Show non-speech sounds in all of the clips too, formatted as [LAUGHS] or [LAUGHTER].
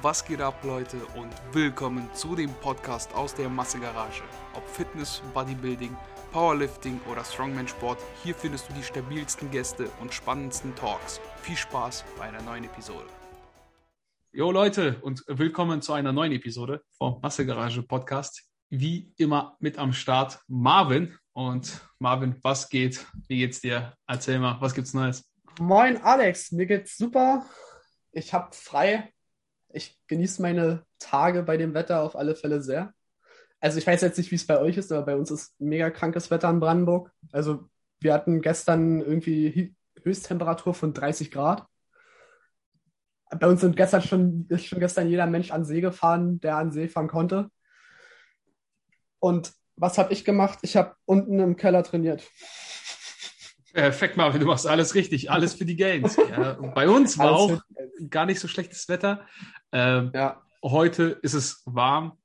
Was geht ab, Leute, und willkommen zu dem Podcast aus der Massegarage. Ob Fitness, Bodybuilding, Powerlifting oder Strongman-Sport, hier findest du die stabilsten Gäste und spannendsten Talks. Viel Spaß bei einer neuen Episode. Jo, Leute, und willkommen zu einer neuen Episode vom Massegarage Podcast. Wie immer mit am Start Marvin. Und Marvin, was geht? Wie geht's dir? Erzähl mal, was gibt's Neues? Moin Alex, mir geht's super. Ich habe frei. Ich genieße meine Tage bei dem Wetter auf alle Fälle sehr. Also ich weiß jetzt nicht, wie es bei euch ist, aber bei uns ist mega krankes Wetter in Brandenburg. Also wir hatten gestern irgendwie Höchsttemperatur von 30 Grad. Bei uns sind gestern schon, ist schon gestern jeder Mensch an See gefahren, der an See fahren konnte. Und was habe ich gemacht? Ich habe unten im Keller trainiert. Perfekt, Marvin, du machst alles richtig, alles für die Gains. [LAUGHS] Ja, bei uns war auch gar nicht so schlechtes Wetter. Ähm, ja. Heute ist es warm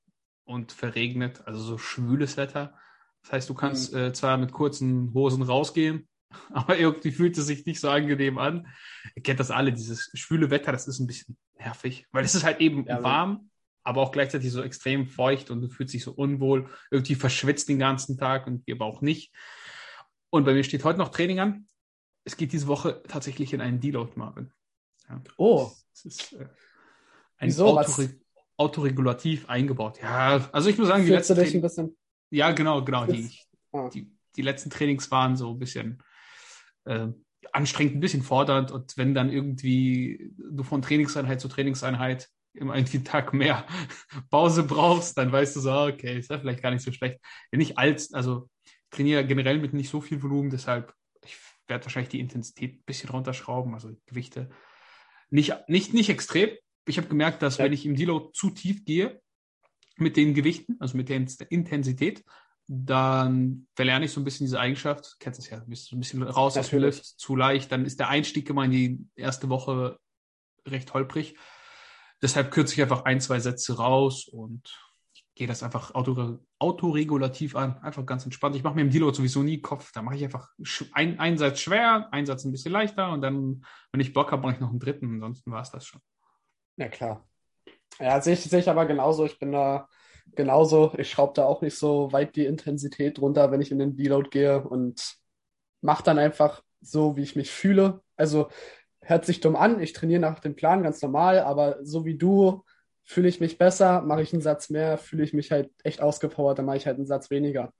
und verregnet, also so schwüles Wetter. Das heißt, du kannst mhm. äh, zwar mit kurzen Hosen rausgehen, [LAUGHS] aber irgendwie fühlt es sich nicht so angenehm an. Ihr kennt das alle, dieses schwüle Wetter, das ist ein bisschen nervig, weil es ist halt eben ja, warm, aber auch gleichzeitig so extrem feucht und du fühlst dich so unwohl, irgendwie verschwitzt den ganzen Tag und wir aber auch nicht. Und bei mir steht heute noch Training an. Es geht diese Woche tatsächlich in einen Deload, Marvin. Ja. Oh. Das ist äh, ein Wieso, Autoreg autoregulativ eingebaut. Ja, also ich muss sagen, die letzten dich ein bisschen Ja, genau, genau. Die, ah. die, die letzten Trainings waren so ein bisschen äh, anstrengend, ein bisschen fordernd. Und wenn dann irgendwie du von Trainingseinheit zu Trainingseinheit immer einen Tag mehr [LAUGHS] Pause brauchst, dann weißt du so, okay, ist ja vielleicht gar nicht so schlecht. Wenn nicht als, also trainiere generell mit nicht so viel Volumen, deshalb ich werde wahrscheinlich die Intensität ein bisschen runterschrauben, also Gewichte. Nicht, nicht, nicht extrem. Ich habe gemerkt, dass ja. wenn ich im Deload zu tief gehe mit den Gewichten, also mit der Intensität, dann verlerne ich so ein bisschen diese Eigenschaft. Kennst das ja, du bist so ein bisschen raus aus dem Lift, zu leicht. Dann ist der Einstieg immer in die erste Woche recht holprig. Deshalb kürze ich einfach ein, zwei Sätze raus und gehe das einfach auto, autoregulativ an, einfach ganz entspannt. Ich mache mir im Deload sowieso nie Kopf. Da mache ich einfach ein, einen Satz schwer, einen Satz ein bisschen leichter und dann, wenn ich Bock habe, mache ich noch einen dritten. Ansonsten war es das schon. Ja, klar. Ja, sehe ich, seh ich aber genauso. Ich bin da genauso. Ich schraube da auch nicht so weit die Intensität runter, wenn ich in den Deload gehe und mache dann einfach so, wie ich mich fühle. Also hört sich dumm an. Ich trainiere nach dem Plan ganz normal, aber so wie du fühle ich mich besser, mache ich einen Satz mehr, fühle ich mich halt echt ausgepowert, dann mache ich halt einen Satz weniger.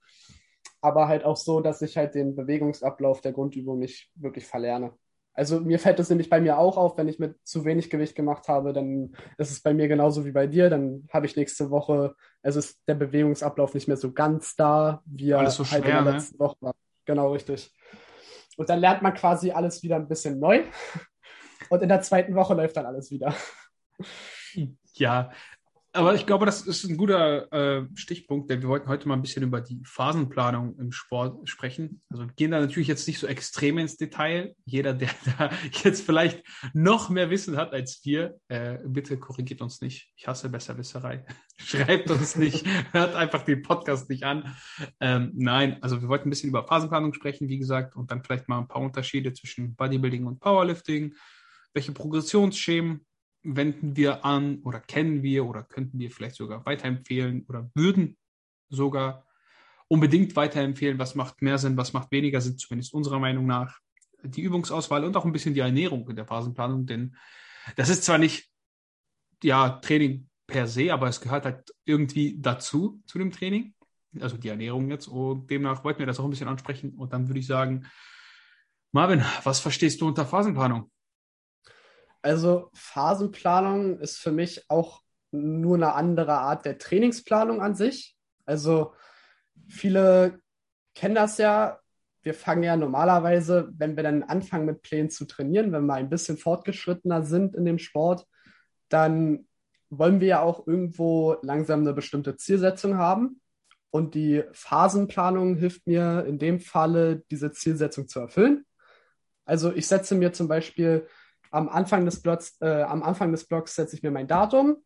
Aber halt auch so, dass ich halt den Bewegungsablauf der Grundübung nicht wirklich verlerne. Also mir fällt das nämlich bei mir auch auf, wenn ich mit zu wenig Gewicht gemacht habe, dann ist es bei mir genauso wie bei dir. Dann habe ich nächste Woche, also ist der Bewegungsablauf nicht mehr so ganz da, wie er so halt schwer, in der ne? letzten Woche war. Genau, richtig. Und dann lernt man quasi alles wieder ein bisschen neu. Und in der zweiten Woche läuft dann alles wieder. Ja, aber ich glaube, das ist ein guter äh, Stichpunkt, denn wir wollten heute mal ein bisschen über die Phasenplanung im Sport sprechen. Also gehen da natürlich jetzt nicht so extrem ins Detail. Jeder, der [LAUGHS] da jetzt vielleicht noch mehr Wissen hat als wir, äh, bitte korrigiert uns nicht. Ich hasse Besserwisserei. [LAUGHS] Schreibt uns nicht, hört einfach den Podcast nicht an. Ähm, nein, also wir wollten ein bisschen über Phasenplanung sprechen, wie gesagt, und dann vielleicht mal ein paar Unterschiede zwischen Bodybuilding und Powerlifting. Welche Progressionsschemen wenden wir an oder kennen wir oder könnten wir vielleicht sogar weiterempfehlen oder würden sogar unbedingt weiterempfehlen, was macht mehr Sinn, was macht weniger Sinn, zumindest unserer Meinung nach. Die Übungsauswahl und auch ein bisschen die Ernährung in der Phasenplanung, denn das ist zwar nicht ja Training per se, aber es gehört halt irgendwie dazu zu dem Training, also die Ernährung jetzt und demnach wollten wir das auch ein bisschen ansprechen und dann würde ich sagen, Marvin, was verstehst du unter Phasenplanung? Also Phasenplanung ist für mich auch nur eine andere Art der Trainingsplanung an sich. Also viele kennen das ja. Wir fangen ja normalerweise, wenn wir dann anfangen mit Plänen zu trainieren, wenn wir ein bisschen fortgeschrittener sind in dem Sport, dann wollen wir ja auch irgendwo langsam eine bestimmte Zielsetzung haben. Und die Phasenplanung hilft mir in dem Falle, diese Zielsetzung zu erfüllen. Also ich setze mir zum Beispiel am Anfang des Blogs, äh, am Anfang des Blogs setze ich mir mein Datum,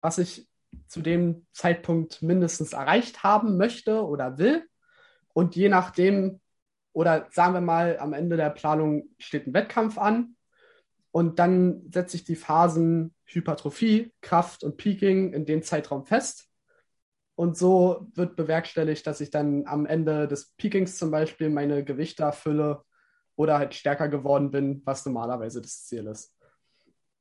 was ich zu dem Zeitpunkt mindestens erreicht haben möchte oder will. Und je nachdem, oder sagen wir mal, am Ende der Planung steht ein Wettkampf an. Und dann setze ich die Phasen Hypertrophie, Kraft und Peaking in dem Zeitraum fest. Und so wird bewerkstelligt, dass ich dann am Ende des Peakings zum Beispiel meine Gewichte erfülle oder halt stärker geworden bin, was normalerweise das Ziel ist.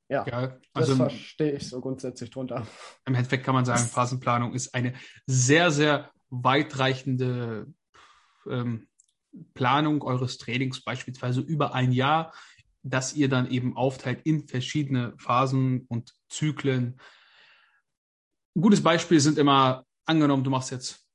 Ja, ja also das verstehe ich so grundsätzlich drunter. Im Endeffekt kann man sagen, Phasenplanung ist eine sehr, sehr weitreichende ähm, Planung eures Trainings, beispielsweise über ein Jahr, dass ihr dann eben aufteilt in verschiedene Phasen und Zyklen. Ein gutes Beispiel sind immer, angenommen, du machst jetzt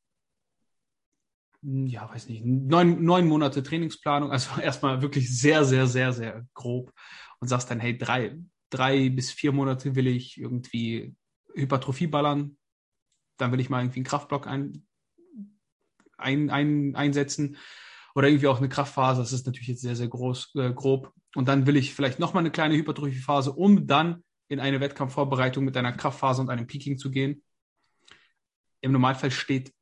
ja, weiß nicht, neun, neun Monate Trainingsplanung, also [LAUGHS] erstmal wirklich sehr, sehr, sehr, sehr grob und sagst dann, hey, drei, drei bis vier Monate will ich irgendwie Hypertrophie ballern, dann will ich mal irgendwie einen Kraftblock ein, ein, ein, einsetzen oder irgendwie auch eine Kraftphase, das ist natürlich jetzt sehr, sehr groß, äh, grob. Und dann will ich vielleicht nochmal eine kleine Hypertrophiephase, um dann in eine Wettkampfvorbereitung mit einer Kraftphase und einem Peaking zu gehen. Im Normalfall steht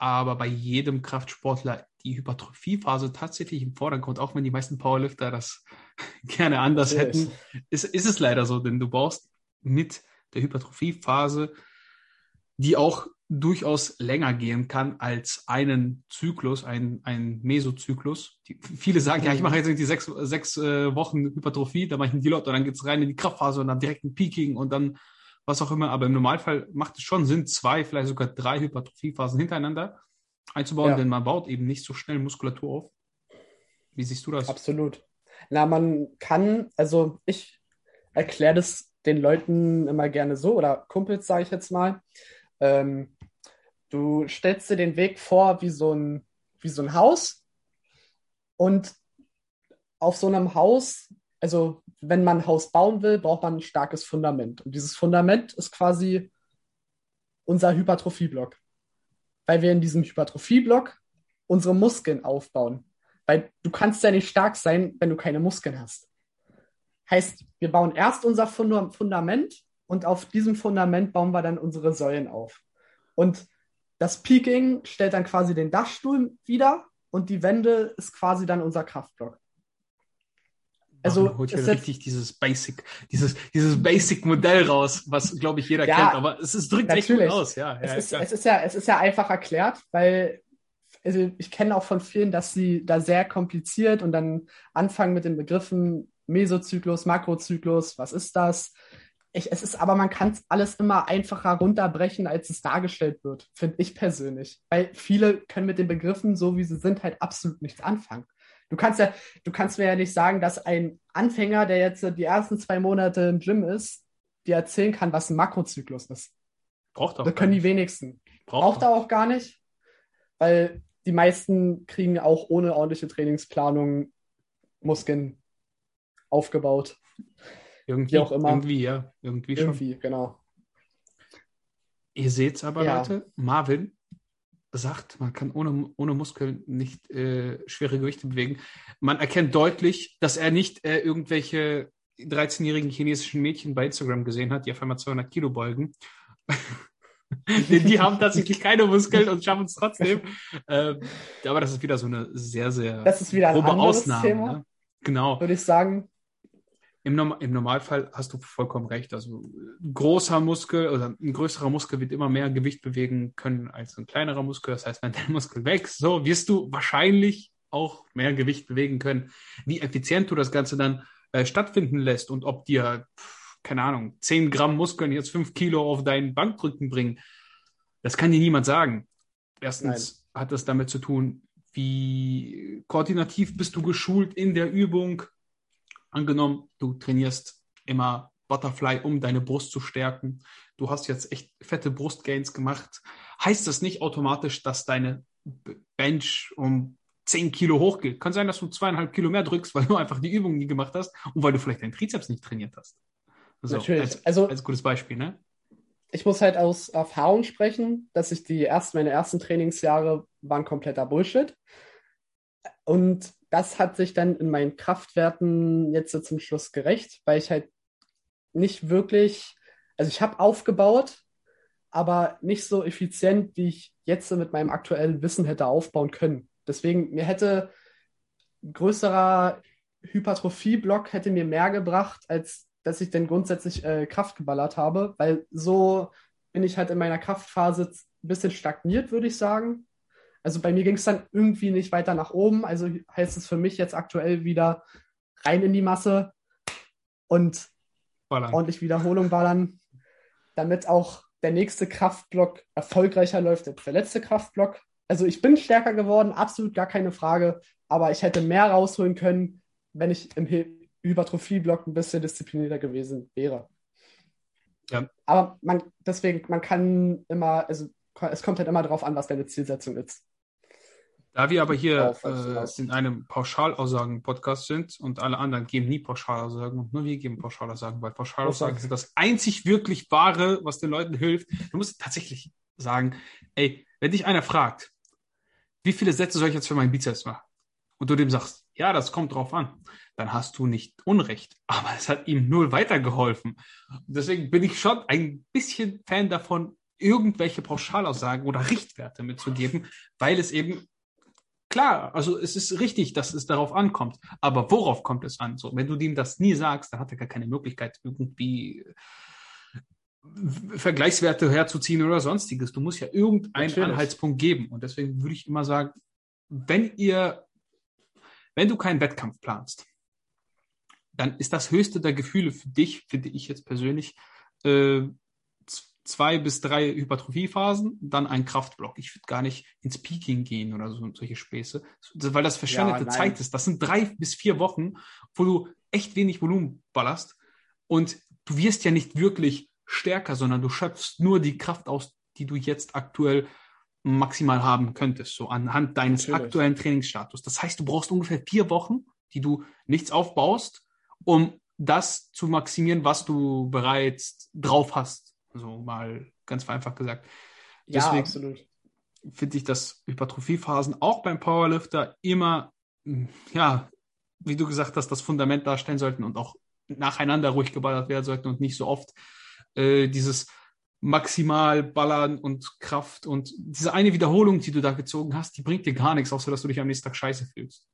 aber bei jedem Kraftsportler die Hypertrophiephase tatsächlich im Vordergrund, auch wenn die meisten Powerlifter das [LAUGHS] gerne anders yes. hätten, ist, ist es leider so, denn du brauchst mit der Hypertrophiephase, die auch durchaus länger gehen kann als einen Zyklus, ein, ein Mesozyklus. Die, viele sagen, ja, ich mache jetzt irgendwie sechs, sechs äh, Wochen Hypertrophie, dann mache ich einen Deload und dann geht's rein in die Kraftphase und dann direkt ein Peaking und dann was auch immer. Aber im Normalfall macht es schon Sinn, zwei, vielleicht sogar drei Hypertrophiephasen hintereinander einzubauen, ja. denn man baut eben nicht so schnell Muskulatur auf. Wie siehst du das? Absolut. Na, man kann, also ich erkläre das den Leuten immer gerne so, oder Kumpels, sage ich jetzt mal. Ähm, du stellst dir den Weg vor wie so ein, wie so ein Haus und auf so einem Haus also wenn man ein Haus bauen will, braucht man ein starkes Fundament. Und dieses Fundament ist quasi unser Hypertrophieblock. Weil wir in diesem Hypertrophieblock unsere Muskeln aufbauen. Weil du kannst ja nicht stark sein, wenn du keine Muskeln hast. Heißt, wir bauen erst unser Fundament und auf diesem Fundament bauen wir dann unsere Säulen auf. Und das Peaking stellt dann quasi den Dachstuhl wieder und die Wände ist quasi dann unser Kraftblock. Also holt wieder richtig dieses Basic, dieses, dieses Basic-Modell raus, was glaube ich jeder ja, kennt, aber es, es drückt natürlich. echt gut aus, ja. Es, ja, ist, es, ist, ja, es ist ja einfach erklärt, weil also ich kenne auch von vielen, dass sie da sehr kompliziert und dann anfangen mit den Begriffen Mesozyklus, Makrozyklus, was ist das? Ich, es ist aber, man kann es alles immer einfacher runterbrechen, als es dargestellt wird, finde ich persönlich. Weil viele können mit den Begriffen, so wie sie sind, halt absolut nichts anfangen. Du kannst ja, du kannst mir ja nicht sagen, dass ein Anfänger, der jetzt die ersten zwei Monate im Gym ist, dir erzählen kann, was ein Makrozyklus ist. Braucht auch. Das können die wenigsten. Braucht, Braucht er auch gar nicht, weil die meisten kriegen auch ohne ordentliche Trainingsplanung Muskeln aufgebaut. Irgendwie auch immer. Irgendwie, ja. Irgendwie, irgendwie schon. genau. Ihr seht es aber, ja. Leute, Marvin sagt, man kann ohne, ohne Muskeln nicht äh, schwere Gewichte bewegen. Man erkennt deutlich, dass er nicht äh, irgendwelche 13-jährigen chinesischen Mädchen bei Instagram gesehen hat, die auf einmal 200 Kilo beugen. [LAUGHS] die, die haben tatsächlich [LAUGHS] keine Muskeln und schaffen es trotzdem. Äh, aber das ist wieder so eine sehr, sehr das ist wieder ein grobe Ausnahme. Ne? Genau. Würde ich sagen. Im, Norm Im Normalfall hast du vollkommen recht. Also ein großer Muskel oder ein größerer Muskel wird immer mehr Gewicht bewegen können als ein kleinerer Muskel. Das heißt, wenn dein Muskel wächst, so wirst du wahrscheinlich auch mehr Gewicht bewegen können. Wie effizient du das Ganze dann äh, stattfinden lässt und ob dir, keine Ahnung, 10 Gramm Muskeln jetzt 5 Kilo auf deinen Bankdrücken bringen, das kann dir niemand sagen. Erstens Nein. hat das damit zu tun, wie koordinativ bist du geschult in der Übung, Angenommen, du trainierst immer Butterfly, um deine Brust zu stärken. Du hast jetzt echt fette Brustgains gemacht. Heißt das nicht automatisch, dass deine Bench um 10 Kilo hochgeht? Kann sein, dass du zweieinhalb Kilo mehr drückst, weil du einfach die Übung nie gemacht hast und weil du vielleicht deinen Trizeps nicht trainiert hast. Also, Natürlich. Als, also, als gutes Beispiel, ne? Ich muss halt aus Erfahrung sprechen, dass ich die ersten, meine ersten Trainingsjahre waren kompletter Bullshit. Und das hat sich dann in meinen Kraftwerten jetzt so zum Schluss gerecht, weil ich halt nicht wirklich, also ich habe aufgebaut, aber nicht so effizient, wie ich jetzt mit meinem aktuellen Wissen hätte aufbauen können. Deswegen, mir hätte größerer Hypertrophie-Block hätte mir mehr gebracht, als dass ich denn grundsätzlich äh, Kraft geballert habe, weil so bin ich halt in meiner Kraftphase ein bisschen stagniert, würde ich sagen. Also bei mir ging es dann irgendwie nicht weiter nach oben. Also heißt es für mich jetzt aktuell wieder rein in die Masse und ballern. ordentlich Wiederholung ballern, damit auch der nächste Kraftblock erfolgreicher läuft als der letzte Kraftblock. Also ich bin stärker geworden, absolut gar keine Frage, aber ich hätte mehr rausholen können, wenn ich im Hypertrophie-Block ein bisschen disziplinierter gewesen wäre. Ja. Aber man, deswegen, man kann immer, also es kommt halt immer darauf an, was deine Zielsetzung ist. Da wir aber hier äh, in einem Pauschalaussagen-Podcast sind und alle anderen geben nie Pauschalaussagen und nur wir geben Pauschalaussagen, weil Pauschalaussagen sind das einzig wirklich Wahre, was den Leuten hilft. Du musst tatsächlich sagen, ey, wenn dich einer fragt, wie viele Sätze soll ich jetzt für meinen Bizeps machen? Und du dem sagst, ja, das kommt drauf an, dann hast du nicht Unrecht. Aber es hat ihm null weitergeholfen. Deswegen bin ich schon ein bisschen Fan davon, irgendwelche Pauschalaussagen oder Richtwerte mitzugeben, weil es eben Klar, also es ist richtig, dass es darauf ankommt. Aber worauf kommt es an? So, wenn du ihm das nie sagst, dann hat er gar keine Möglichkeit, irgendwie äh, Vergleichswerte herzuziehen oder sonstiges. Du musst ja irgendeinen Natürlich. Anhaltspunkt geben. Und deswegen würde ich immer sagen, wenn ihr, wenn du keinen Wettkampf planst, dann ist das höchste der Gefühle für dich, finde ich jetzt persönlich, äh, zwei bis drei Hypertrophiephasen, dann ein Kraftblock. Ich würde gar nicht ins Peaking gehen oder so solche Späße, weil das verschwendete ja, Zeit ist. Das sind drei bis vier Wochen, wo du echt wenig Volumen ballerst und du wirst ja nicht wirklich stärker, sondern du schöpfst nur die Kraft aus, die du jetzt aktuell maximal haben könntest, so anhand deines Natürlich. aktuellen Trainingsstatus. Das heißt, du brauchst ungefähr vier Wochen, die du nichts aufbaust, um das zu maximieren, was du bereits drauf hast so mal ganz vereinfacht gesagt. Deswegen ja, absolut. Finde ich, dass Hypertrophiephasen auch beim Powerlifter immer, hm, ja, wie du gesagt hast, das Fundament darstellen sollten und auch nacheinander ruhig geballert werden sollten und nicht so oft äh, dieses maximal ballern und Kraft und diese eine Wiederholung, die du da gezogen hast, die bringt dir gar nichts, außer dass du dich am nächsten Tag scheiße fühlst.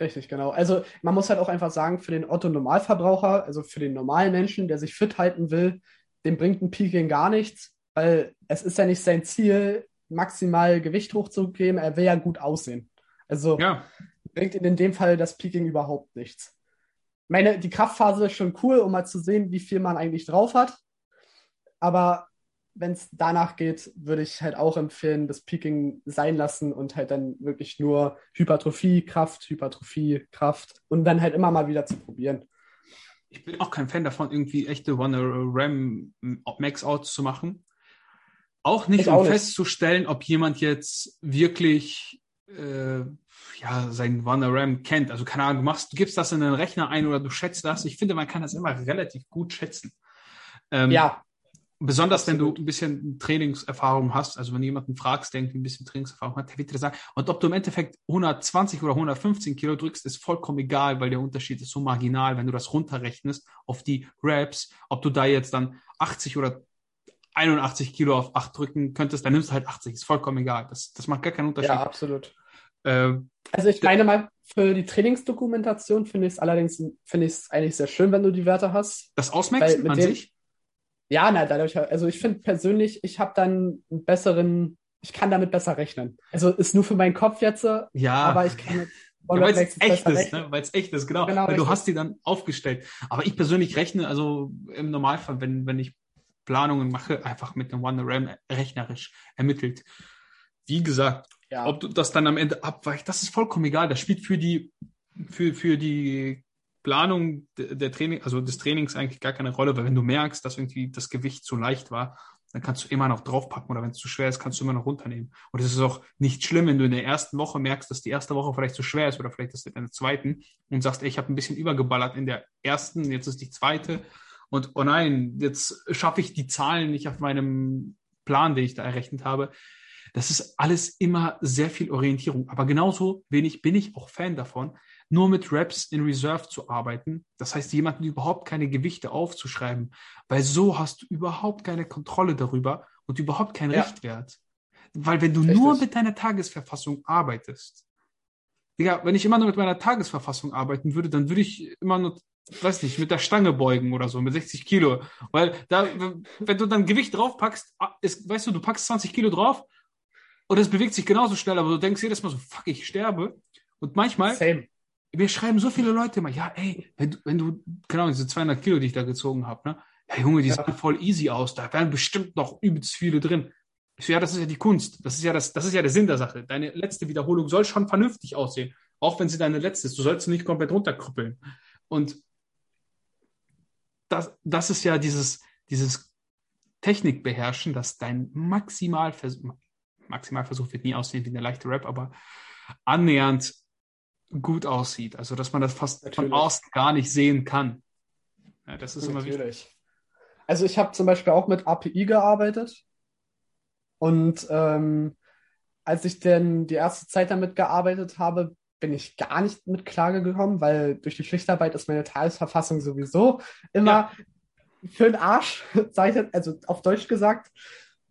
Richtig, genau. Also man muss halt auch einfach sagen, für den Otto-Normalverbraucher, also für den normalen Menschen, der sich fit halten will, dem bringt ein Peaking gar nichts, weil es ist ja nicht sein Ziel, maximal Gewicht hochzugeben. Er will ja gut aussehen. Also ja. bringt ihn in dem Fall das Peaking überhaupt nichts. Ich meine, die Kraftphase ist schon cool, um mal zu sehen, wie viel man eigentlich drauf hat. Aber wenn es danach geht, würde ich halt auch empfehlen, das Peaking sein lassen und halt dann wirklich nur Hypertrophie, Kraft, Hypertrophie, Kraft und dann halt immer mal wieder zu probieren ich bin auch kein Fan davon, irgendwie echte One-RAM Max-Outs zu machen. Auch nicht, ich um auch festzustellen, ob jemand jetzt wirklich äh, ja, sein One-RAM kennt. Also keine Ahnung, du machst, du gibst das in den Rechner ein oder du schätzt das. Ich finde, man kann das immer relativ gut schätzen. Ähm, ja. Besonders wenn du ein bisschen Trainingserfahrung hast, also wenn jemanden fragst, der irgendwie ein bisschen Trainingserfahrung hat, der wird dir sagen, und ob du im Endeffekt 120 oder 115 Kilo drückst, ist vollkommen egal, weil der Unterschied ist so marginal, wenn du das runterrechnest auf die Reps, ob du da jetzt dann 80 oder 81 Kilo auf 8 drücken könntest, dann nimmst du halt 80, ist vollkommen egal. Das, das macht gar keinen Unterschied. Ja, absolut. Äh, also ich meine mal, für die Trainingsdokumentation finde ich es allerdings, finde ich es eigentlich sehr schön, wenn du die Werte hast. Das Ausmaxen an sich? Ja, na, dadurch, also ich finde persönlich, ich habe dann einen besseren, ich kann damit besser rechnen. Also ist nur für meinen Kopf jetzt, ja, aber ich kann mit ja, weil es echt ist, ne? weil es echt ist, genau. genau weil du hast die dann aufgestellt. Aber ich persönlich rechne, also im Normalfall, wenn, wenn ich Planungen mache, einfach mit einem One-RAM rechnerisch ermittelt. Wie gesagt, ja. ob du das dann am Ende abweicht, das ist vollkommen egal. Das spielt für die, für, für die Planung der Training, also des Trainings eigentlich gar keine Rolle, weil wenn du merkst, dass irgendwie das Gewicht zu leicht war, dann kannst du immer noch draufpacken oder wenn es zu schwer ist, kannst du immer noch runternehmen. Und es ist auch nicht schlimm, wenn du in der ersten Woche merkst, dass die erste Woche vielleicht zu schwer ist oder vielleicht ist es in der zweiten und sagst, ey, ich habe ein bisschen übergeballert in der ersten, jetzt ist die zweite und oh nein, jetzt schaffe ich die Zahlen nicht auf meinem Plan, den ich da errechnet habe. Das ist alles immer sehr viel Orientierung. Aber genauso wenig bin ich auch Fan davon, nur mit Reps in Reserve zu arbeiten. Das heißt, jemanden überhaupt keine Gewichte aufzuschreiben, weil so hast du überhaupt keine Kontrolle darüber und überhaupt keinen ja. Richtwert. Weil wenn du Richtig. nur mit deiner Tagesverfassung arbeitest, Digga, wenn ich immer nur mit meiner Tagesverfassung arbeiten würde, dann würde ich immer nur, weiß nicht, mit der Stange beugen oder so, mit 60 Kilo. Weil da, wenn du dann Gewicht draufpackst, ah, ist, weißt du, du packst 20 Kilo drauf und es bewegt sich genauso schnell, aber du denkst jedes Mal so, fuck, ich sterbe. Und manchmal, Same. Mir schreiben so viele Leute immer, ja, ey, wenn du, wenn du genau diese 200 Kilo, die ich da gezogen habe, ne? Ja, Junge, die Ja. sehen voll easy aus, da wären bestimmt noch übelst viele drin. Ich so, ja, das ist ja die Kunst. Das ist ja das, das ist ja der Sinn der Sache. Deine letzte Wiederholung soll schon vernünftig aussehen. Auch wenn sie deine letzte ist. Du sollst sie nicht komplett runterkrüppeln. Und das, das ist ja dieses, dieses Technikbeherrschen, dass dein Maximalversuch, Maximalversuch wird nie aussehen wie eine leichte Rap, aber annähernd gut aussieht. Also, dass man das fast von Natürlich. außen gar nicht sehen kann. Ja, das ist immer wichtig. Natürlich. Also ich habe zum Beispiel auch mit API gearbeitet. Und ähm, als ich denn die erste Zeit damit gearbeitet habe, bin ich gar nicht mit klargekommen, weil durch die Schichtarbeit ist meine Tagesverfassung sowieso immer für den Arsch, [LAUGHS] also auf Deutsch gesagt.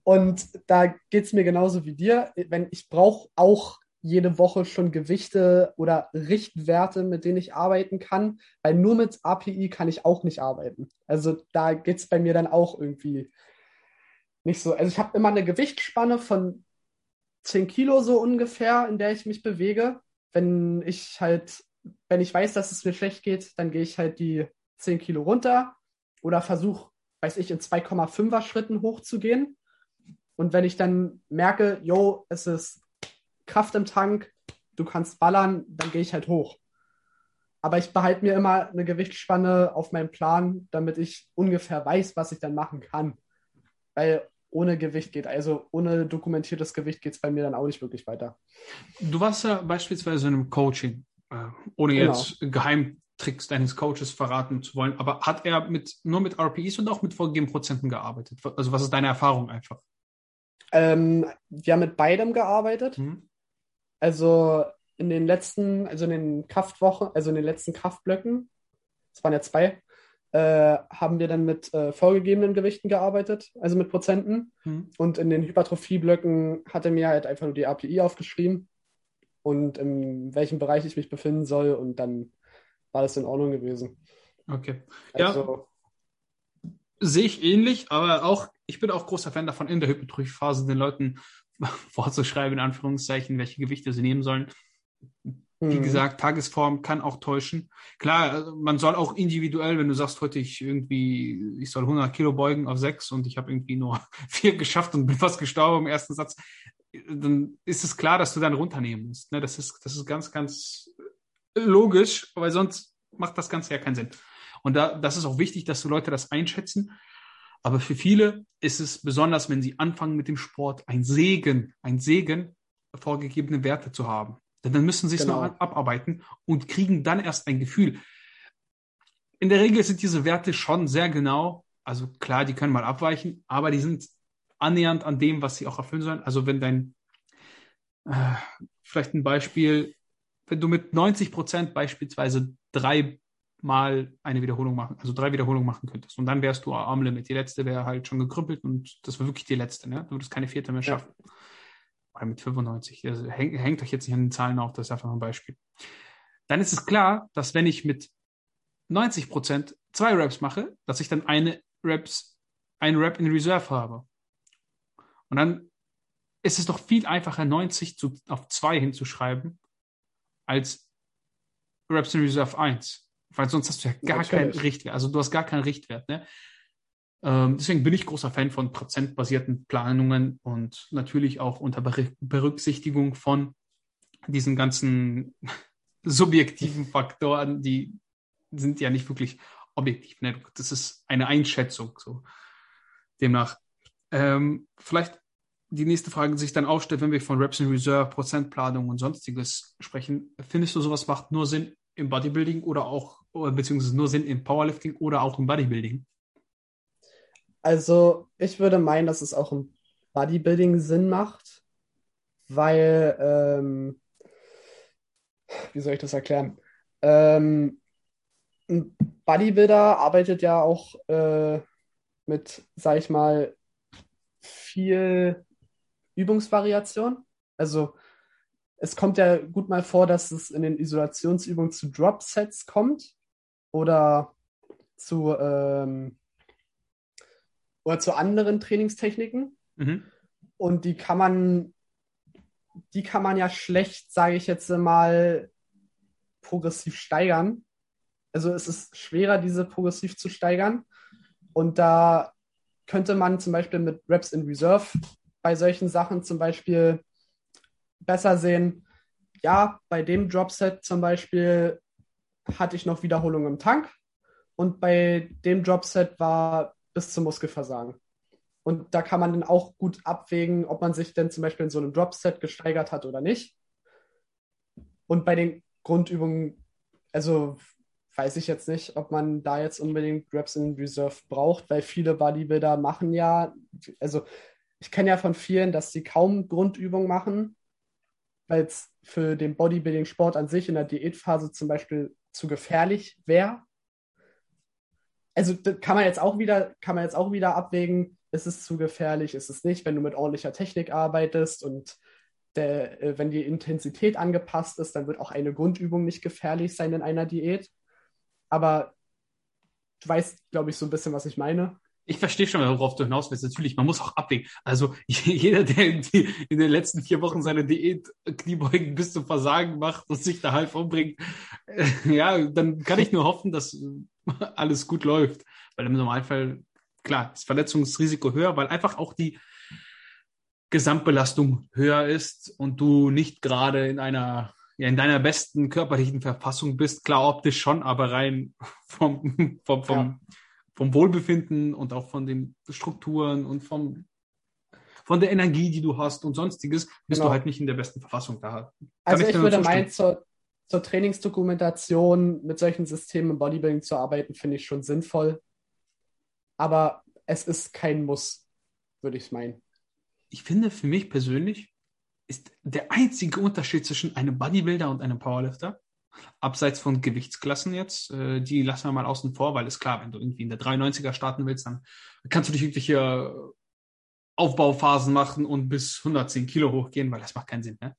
Und da geht es mir genauso wie dir. Wenn ich brauche auch jede Woche schon Gewichte oder Richtwerte, mit denen ich arbeiten kann, weil nur mit API kann ich auch nicht arbeiten. Also da geht es bei mir dann auch irgendwie nicht so. Also ich habe immer eine Gewichtsspanne von 10 Kilo so ungefähr, in der ich mich bewege. Wenn ich halt, wenn ich weiß, dass es mir schlecht geht, dann gehe ich halt die 10 Kilo runter oder versuche, weiß ich, in 2,5er Schritten hochzugehen. Und wenn ich dann merke, yo, es ist Kraft im Tank, du kannst ballern, dann gehe ich halt hoch. Aber ich behalte mir immer eine Gewichtsspanne auf meinem Plan, damit ich ungefähr weiß, was ich dann machen kann. Weil ohne Gewicht geht, also ohne dokumentiertes Gewicht geht es bei mir dann auch nicht wirklich weiter. Du warst ja beispielsweise in einem Coaching, äh, ohne Genau. jetzt Geheimtricks deines Coaches verraten zu wollen, aber hat er mit, nur mit RPEs und auch mit vorgegebenen Prozenten gearbeitet? Also was ist deine Erfahrung einfach? Ähm, wir haben mit beidem gearbeitet. Mhm. Also in den letzten, also in den Kraftwochen, also in den letzten Kraftblöcken, es waren ja zwei, äh, haben wir dann mit äh, vorgegebenen Gewichten gearbeitet, also mit Prozenten. Mhm. Und in den Hypertrophie-Blöcken hat er mir halt einfach nur die API aufgeschrieben und in welchem Bereich ich mich befinden soll und dann war das in Ordnung gewesen. Okay. Ja. Also, Sehe ich ähnlich, aber auch, ich bin auch großer Fan davon, in der Hypertrophie-Phase den Leuten [LAUGHS] vorzuschreiben, in Anführungszeichen, welche Gewichte sie nehmen sollen. Wie hm, gesagt, Tagesform kann auch täuschen. Klar, also man soll auch individuell, wenn du sagst, heute ich irgendwie, ich soll 100 Kilo beugen auf sechs und ich habe irgendwie nur [LAUGHS] vier geschafft und bin fast gestorben im ersten Satz, dann ist es klar, dass du dann runternehmen musst. Ne? Das ist, das ist ganz, ganz logisch, weil sonst macht das Ganze ja keinen Sinn. Und da, das ist auch wichtig, dass die Leute das einschätzen. Aber für viele ist es besonders, wenn sie anfangen mit dem Sport, ein Segen, ein Segen, vorgegebene Werte zu haben. Denn dann müssen sie es Genau. noch abarbeiten und kriegen dann erst ein Gefühl. In der Regel sind diese Werte schon sehr genau. Also klar, die können mal abweichen, aber die sind annähernd an dem, was sie auch erfüllen sollen. Also wenn dein, äh, vielleicht ein Beispiel, wenn du mit 90 Prozent beispielsweise drei mal eine Wiederholung machen, also drei Wiederholungen machen könntest. Und dann wärst du am Limit. Die letzte wäre halt schon gekrüppelt und das war wirklich die letzte, ne? Du würdest keine vierte mehr Ja. schaffen. Oder mit 95. Also hängt, hängt euch jetzt nicht an den Zahlen auf, das ist einfach ein Beispiel. Dann ist es klar, dass wenn ich mit 90 Prozent zwei Raps mache, dass ich dann eine Raps, ein Rap in Reserve habe. Und dann ist es doch viel einfacher, 90 zu, auf 2 hinzuschreiben, als Raps in Reserve 1. Weil sonst hast du ja gar keinen. Richtwert. Also du hast gar keinen Richtwert. Ne? Ähm, deswegen bin ich großer Fan von prozentbasierten Planungen und natürlich auch unter Ber- Berücksichtigung von diesen ganzen [LAUGHS] subjektiven Faktoren, die sind ja nicht wirklich objektiv. Ne? Das ist eine Einschätzung. So. Demnach, ähm, vielleicht die nächste Frage, die sich dann aufstellt, wenn wir von Reps in Reserve, Prozentplanung und sonstiges sprechen. Findest du, sowas macht nur Sinn im Bodybuilding oder auch, beziehungsweise nur Sinn im Powerlifting oder auch im Bodybuilding? Also, ich würde meinen, dass es auch im Bodybuilding Sinn macht, weil, ähm, wie soll ich das erklären? Ähm, ein Bodybuilder arbeitet ja auch äh, mit, sag ich mal, viel Übungsvariation. Also, es kommt ja gut mal vor, dass es in den Isolationsübungen zu Drop-Sets kommt oder zu, ähm, oder zu anderen Trainingstechniken. Mhm. Und die kann man, die kann man ja schlecht, sage ich jetzt mal, progressiv steigern. Also es ist schwerer, diese progressiv zu steigern. Und da könnte man zum Beispiel mit Reps in Reserve bei solchen Sachen zum Beispiel besser sehen, ja, bei dem Dropset zum Beispiel hatte ich noch Wiederholungen im Tank und bei dem Dropset war bis zum Muskelversagen. Und da kann man dann auch gut abwägen, ob man sich denn zum Beispiel in so einem Dropset gesteigert hat oder nicht. Und bei den Grundübungen, also weiß ich jetzt nicht, ob man da jetzt unbedingt Reps in Reserve braucht, weil viele Bodybuilder machen ja, also ich kenne ja von vielen, dass sie kaum Grundübungen machen, weil es für den Bodybuilding-Sport an sich in der Diätphase zum Beispiel zu gefährlich wäre. Also kann man jetzt auch wieder, kann man jetzt auch wieder abwägen, ist es zu gefährlich, ist es nicht, wenn du mit ordentlicher Technik arbeitest und der, äh, wenn die Intensität angepasst ist, dann wird auch eine Grundübung nicht gefährlich sein in einer Diät. Aber du weißt, glaube ich, so ein bisschen, was ich meine. Ich verstehe schon, worauf du hinaus willst. Natürlich, man muss auch abwägen. Also [LAUGHS] jeder, der in, den letzten vier Wochen seine Diät Kniebeugen bis zum Versagen macht und sich da halb umbringt, [LAUGHS] ja, dann kann ich nur hoffen, dass [LAUGHS] alles gut läuft. Weil im Normalfall, klar, ist Verletzungsrisiko höher, weil einfach auch die Gesamtbelastung höher ist und du nicht gerade in einer ja, in deiner besten körperlichen Verfassung bist, klar optisch schon, aber rein vom, vom, vom, ja. Vom Wohlbefinden und auch von den Strukturen und vom, von der Energie, die du hast und sonstiges, bist genau. du halt nicht in der besten Verfassung da. Also ich, ich würde meinen, zur, zur Trainingsdokumentation mit solchen Systemen im Bodybuilding zu arbeiten, finde ich schon sinnvoll. Aber es ist kein Muss, würde ich meinen. Ich finde für mich persönlich, ist der einzige Unterschied zwischen einem Bodybuilder und einem Powerlifter. Abseits von Gewichtsklassen jetzt, äh, die lassen wir mal außen vor, weil es klar, wenn du irgendwie in der 93er starten willst, dann kannst du dich irgendwelche Aufbauphasen machen und bis 110 Kilo hochgehen, weil das macht keinen Sinn. Ne?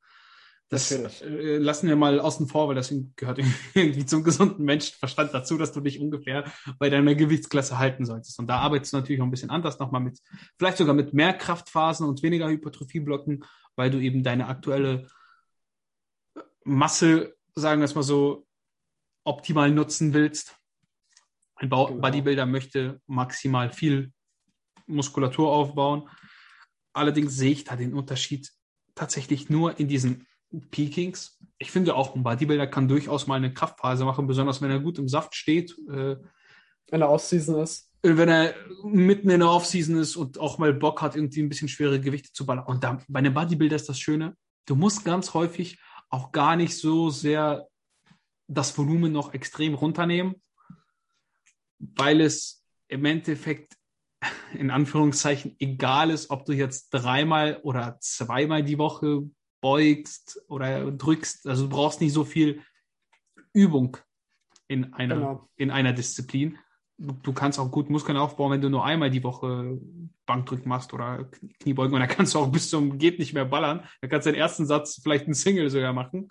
Das äh, lassen wir mal außen vor, weil das gehört [LAUGHS] irgendwie zum gesunden Menschenverstand dazu, dass du dich ungefähr bei deiner Gewichtsklasse halten solltest. Und da arbeitest du natürlich auch ein bisschen anders nochmal mit, vielleicht sogar mit mehr Kraftphasen und weniger Hypertrophieblöcken weil du eben deine aktuelle Masse, sagen wir es mal so, optimal nutzen willst. Ein genau. Bodybuilder möchte maximal viel Muskulatur aufbauen. Allerdings sehe ich da den Unterschied tatsächlich nur in diesen Peakings. Ich finde auch, ein Bodybuilder kann durchaus mal eine Kraftphase machen, besonders wenn er gut im Saft steht. Äh, wenn er Offseason ist. Äh, wenn er mitten in der Offseason ist und auch mal Bock hat, irgendwie ein bisschen schwere Gewichte zu ballern. Und da, bei einem Bodybuilder ist das Schöne, du musst ganz häufig auch gar nicht so sehr das Volumen noch extrem runternehmen, weil es im Endeffekt [LAUGHS] in Anführungszeichen egal ist, ob du jetzt dreimal oder zweimal die Woche beugst oder drückst. Also du brauchst nicht so viel Übung in einer, genau. in einer Disziplin du kannst auch gut Muskeln aufbauen, wenn du nur einmal die Woche Bankdrücken machst oder Kniebeugen und dann kannst du auch bis zum geht nicht mehr ballern. Dann kannst du den ersten Satz vielleicht einen Single sogar machen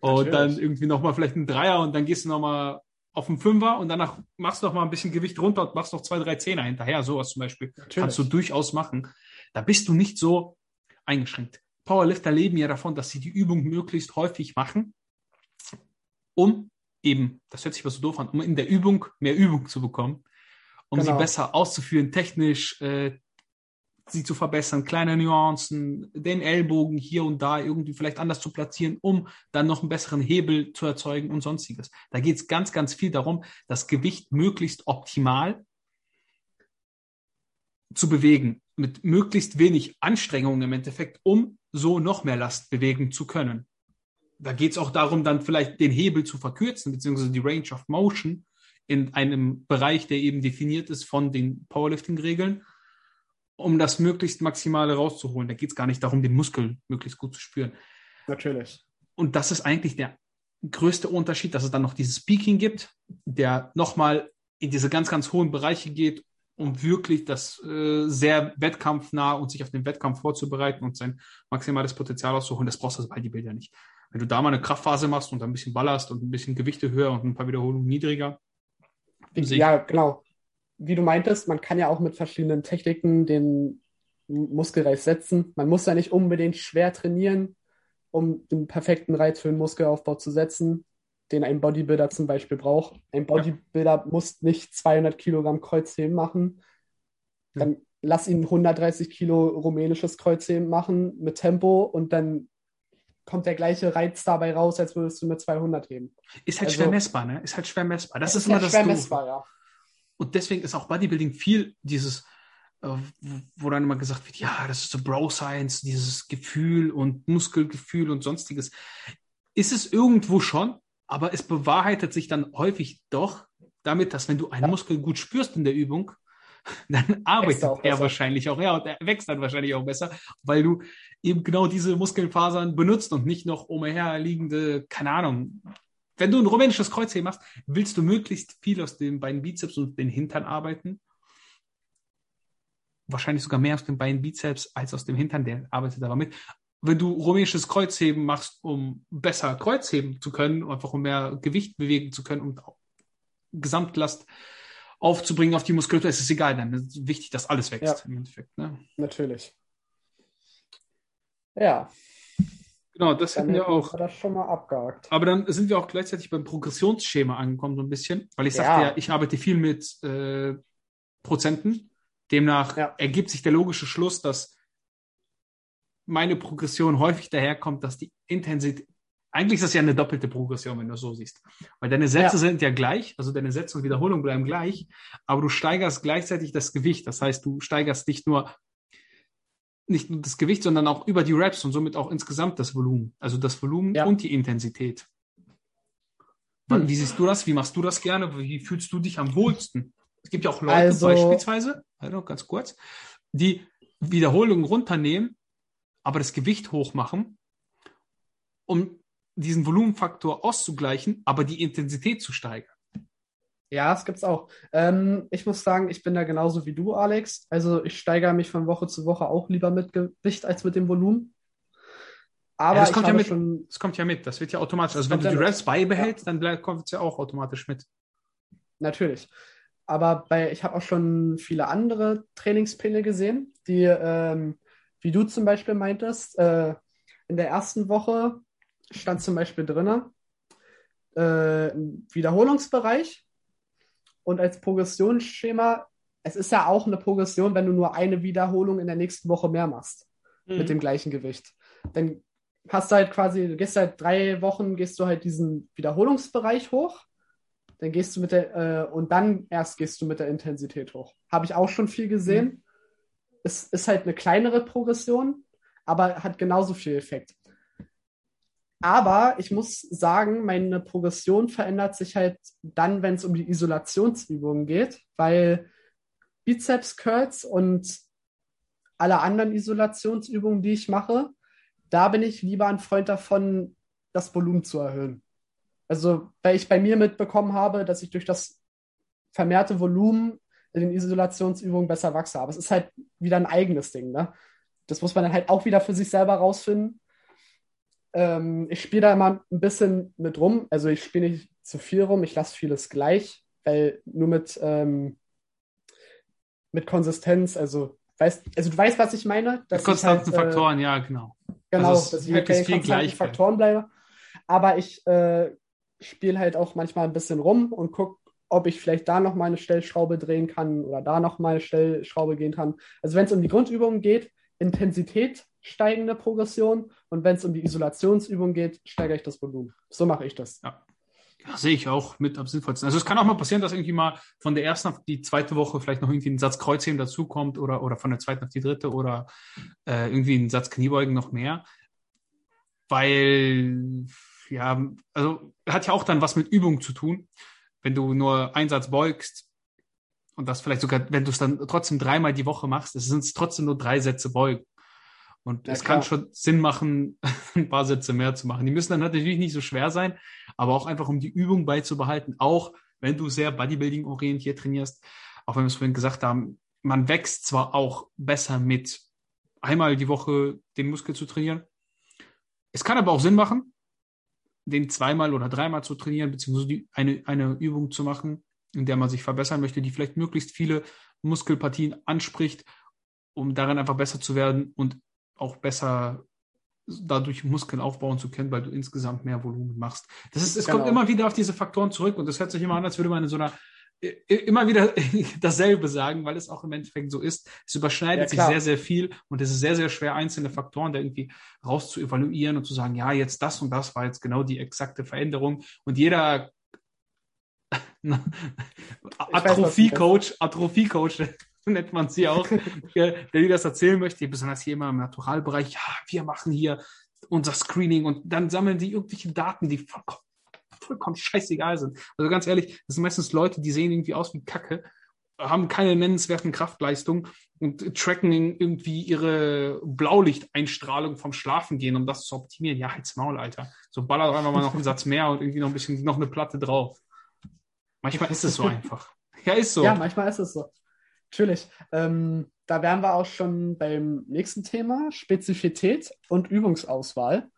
und Natürlich. dann irgendwie nochmal vielleicht einen Dreier und dann gehst du nochmal auf einen Fünfer und danach machst du noch mal ein bisschen Gewicht runter und machst noch zwei, drei Zehner hinterher. Sowas zum Beispiel Natürlich. kannst du durchaus machen. Da bist du nicht so eingeschränkt. Powerlifter leben ja davon, dass sie die Übung möglichst häufig machen, um eben, das hört sich was so doof an, um in der Übung mehr Übung zu bekommen, um genau. sie besser auszuführen, technisch äh, sie zu verbessern, kleine Nuancen, den Ellbogen hier und da irgendwie vielleicht anders zu platzieren, um dann noch einen besseren Hebel zu erzeugen und sonstiges. Da geht es ganz, ganz viel darum, das Gewicht möglichst optimal zu bewegen, mit möglichst wenig Anstrengung im Endeffekt, um so noch mehr Last bewegen zu können da geht es auch darum, dann vielleicht den Hebel zu verkürzen, beziehungsweise die Range of Motion in einem Bereich, der eben definiert ist von den Powerlifting-Regeln, um das möglichst Maximale rauszuholen. Da geht es gar nicht darum, den Muskel möglichst gut zu spüren. Natürlich. Und das ist eigentlich der größte Unterschied, dass es dann noch dieses Speaking gibt, der nochmal in diese ganz, ganz hohen Bereiche geht, um wirklich das äh, sehr wettkampfnah und sich auf den Wettkampf vorzubereiten und sein maximales Potenzial auszuholen, das brauchst du als Bodybuilder nicht. Wenn du da mal eine Kraftphase machst und ein bisschen ballerst und ein bisschen Gewichte höher und ein paar Wiederholungen niedriger. Ja, genau. Wie du meintest, man kann ja auch mit verschiedenen Techniken den Muskelreiz setzen. Man muss ja nicht unbedingt schwer trainieren, um den perfekten Reiz für den Muskelaufbau zu setzen den ein Bodybuilder zum Beispiel braucht. Ein Bodybuilder ja. muss nicht 200 Kilogramm Kreuzheben machen. Dann ja. lass ihn 130 Kilo rumänisches Kreuzheben machen mit Tempo und dann kommt der gleiche Reiz dabei raus, als würdest du mit 200 heben. Ist halt also, schwer messbar, ne? Ist halt schwer messbar. Das ist, ist immer halt das schwer messbar, ja. Und deswegen ist auch Bodybuilding viel dieses, äh, wo dann immer gesagt wird, ja, das ist so Bro-Science, dieses Gefühl und Muskelgefühl und sonstiges. Ist es irgendwo schon, aber es bewahrheitet sich dann häufig doch damit, dass wenn du einen Muskel gut spürst in der Übung, [LAUGHS] dann arbeitet er besser. wahrscheinlich auch, ja, und er wächst dann wahrscheinlich auch besser, weil du eben genau diese Muskelfasern benutzt und nicht noch umherliegende, keine Ahnung. Wenn du ein rumänisches Kreuzheben machst, willst du möglichst viel aus den beiden Bizeps und den Hintern arbeiten. Wahrscheinlich sogar mehr aus den beiden Bizeps als aus dem Hintern, der arbeitet aber mit wenn du rumänisches Kreuzheben machst, um besser Kreuzheben zu können, einfach um mehr Gewicht bewegen zu können, um Gesamtlast aufzubringen auf die Muskulatur, ist es egal, dann ist wichtig, dass alles wächst ja, im Endeffekt. Ne? Natürlich. Ja. Genau, das dann hätten wir auch. Das schon mal abgehakt. Aber dann sind wir auch gleichzeitig beim Progressionsschema angekommen, so ein bisschen, weil ich sagte ja, ja ich arbeite viel mit äh, Prozenten. Demnach ja. ergibt sich der logische Schluss, dass meine Progression häufig daherkommt, dass die Intensität, eigentlich ist das ja eine doppelte Progression, wenn du es so siehst. Weil deine Sätze ja. sind ja gleich, also deine Sätze und Wiederholungen bleiben gleich, aber du steigerst gleichzeitig das Gewicht. Das heißt, du steigerst nicht nur nicht nur das Gewicht, sondern auch über die Reps und somit auch insgesamt das Volumen. Also das Volumen ja. und die Intensität. Hm. Wie siehst du das? Wie machst du das gerne? Wie fühlst du dich am wohlsten? Es gibt ja auch Leute also, beispielsweise, also ganz kurz, die Wiederholungen runternehmen aber das Gewicht hochmachen, um diesen Volumenfaktor auszugleichen, aber die Intensität zu steigern. Ja, das gibt's auch. Ähm, ich muss sagen, ich bin da genauso wie du, Alex. Also ich steigere mich von Woche zu Woche auch lieber mit Gewicht als mit dem Volumen. Aber ja, das, kommt ja mit, schon, das kommt ja mit. Das wird ja automatisch. Also wenn du die Reps beibehältst, ja. dann kommt es ja auch automatisch mit. Natürlich. Aber bei, ich habe auch schon viele andere Trainingspläne gesehen, die ähm, wie du zum Beispiel meintest, äh, in der ersten Woche stand zum Beispiel drin, äh, Wiederholungsbereich und als Progressionsschema, es ist ja auch eine Progression, wenn du nur eine Wiederholung in der nächsten Woche mehr machst mhm. mit dem gleichen Gewicht. Dann hast du halt quasi, du gehst halt drei Wochen, gehst du halt diesen Wiederholungsbereich hoch, dann gehst du mit der, äh, und dann erst gehst du mit der Intensität hoch. Habe ich auch schon viel gesehen. Mhm es ist halt eine kleinere Progression, aber hat genauso viel Effekt. Aber ich muss sagen, meine Progression verändert sich halt dann, wenn es um die Isolationsübungen geht, weil Bizeps Curls und alle anderen Isolationsübungen, die ich mache, da bin ich lieber ein Freund davon, das Volumen zu erhöhen. Also, weil ich bei mir mitbekommen habe, dass ich durch das vermehrte Volumen in den Isolationsübungen besser wachse. Aber es ist halt wieder ein eigenes Ding. Ne? Das muss man dann halt auch wieder für sich selber rausfinden. Ähm, ich spiele da immer ein bisschen mit rum. Also ich spiele nicht zu viel rum, ich lasse vieles gleich, weil nur mit, ähm, mit Konsistenz, also, weißt, also du weißt, was ich meine? Dass mit konstanten halt, äh, Faktoren, ja, genau. Genau, also dass ich halt bei konstanten Faktoren bleibe. Aber ich äh, spiele halt auch manchmal ein bisschen rum und gucke, ob ich vielleicht da noch mal eine Stellschraube drehen kann oder da noch mal eine Stellschraube gehen kann. Also wenn es um die Grundübungen geht, Intensität steigende Progression und wenn es um die Isolationsübung geht, steigere ich das Volumen. So mache ich das. Ja. ja. sehe ich auch mit am sinnvollsten. Also es kann auch mal passieren, dass irgendwie mal von der ersten auf die zweite Woche vielleicht noch irgendwie ein Satz Kreuzheben dazukommt oder, oder von der zweiten auf die dritte oder äh, irgendwie ein Satz Kniebeugen noch mehr. Weil, ja, also hat ja auch dann was mit Übung zu tun wenn du nur Einsatz beugst und das vielleicht sogar, wenn du es dann trotzdem dreimal die Woche machst, es sind trotzdem nur drei Sätze beugen. Und ja, es klar. kann schon Sinn machen, [LAUGHS] ein paar Sätze mehr zu machen. Die müssen dann natürlich nicht so schwer sein, aber auch einfach um die Übung beizubehalten, auch wenn du sehr Bodybuilding-orientiert trainierst. auch wenn wir es vorhin gesagt haben, man wächst zwar auch besser mit einmal die Woche den Muskel zu trainieren. Es kann aber auch Sinn machen, den zweimal oder dreimal zu trainieren, beziehungsweise die, eine, eine Übung zu machen, in der man sich verbessern möchte, die vielleicht möglichst viele Muskelpartien anspricht, um darin einfach besser zu werden und auch besser dadurch Muskeln aufbauen zu können, weil du insgesamt mehr Volumen machst. Das ist, es genau. kommt immer wieder auf diese Faktoren zurück und das hört sich immer an, als würde man in so einer immer wieder [LAUGHS] dasselbe sagen, weil es auch im Endeffekt so ist. Es überschneidet ja, sich sehr, sehr viel und es ist sehr, sehr schwer, einzelne Faktoren da irgendwie raus zu evaluieren und zu sagen, ja, jetzt das und das war jetzt genau die exakte Veränderung und jeder [LAUGHS] Atrophie-Coach, Atrophie-Coach, nennt man sie auch, [LAUGHS] der dir das erzählen möchte, besonders hier immer im Naturalbereich, ja, wir machen hier unser Screening und dann sammeln die irgendwelche Daten, die vollkommen, vollkommen scheißegal sind. Also ganz ehrlich, das sind meistens Leute, die sehen irgendwie aus wie Kacke, haben keine nennenswerten Kraftleistungen und tracken irgendwie ihre Blaulichteinstrahlung vom Schlafen gehen, um das zu optimieren. Ja, halt's Maul, Alter. So ballert einfach mal noch einen Satz mehr und irgendwie noch ein bisschen, noch eine Platte drauf. Manchmal ist es so [LAUGHS] einfach. Ja, ist so. Ja, manchmal ist es so. Natürlich. Ähm, da wären wir auch schon beim nächsten Thema, Spezifität und Übungsauswahl.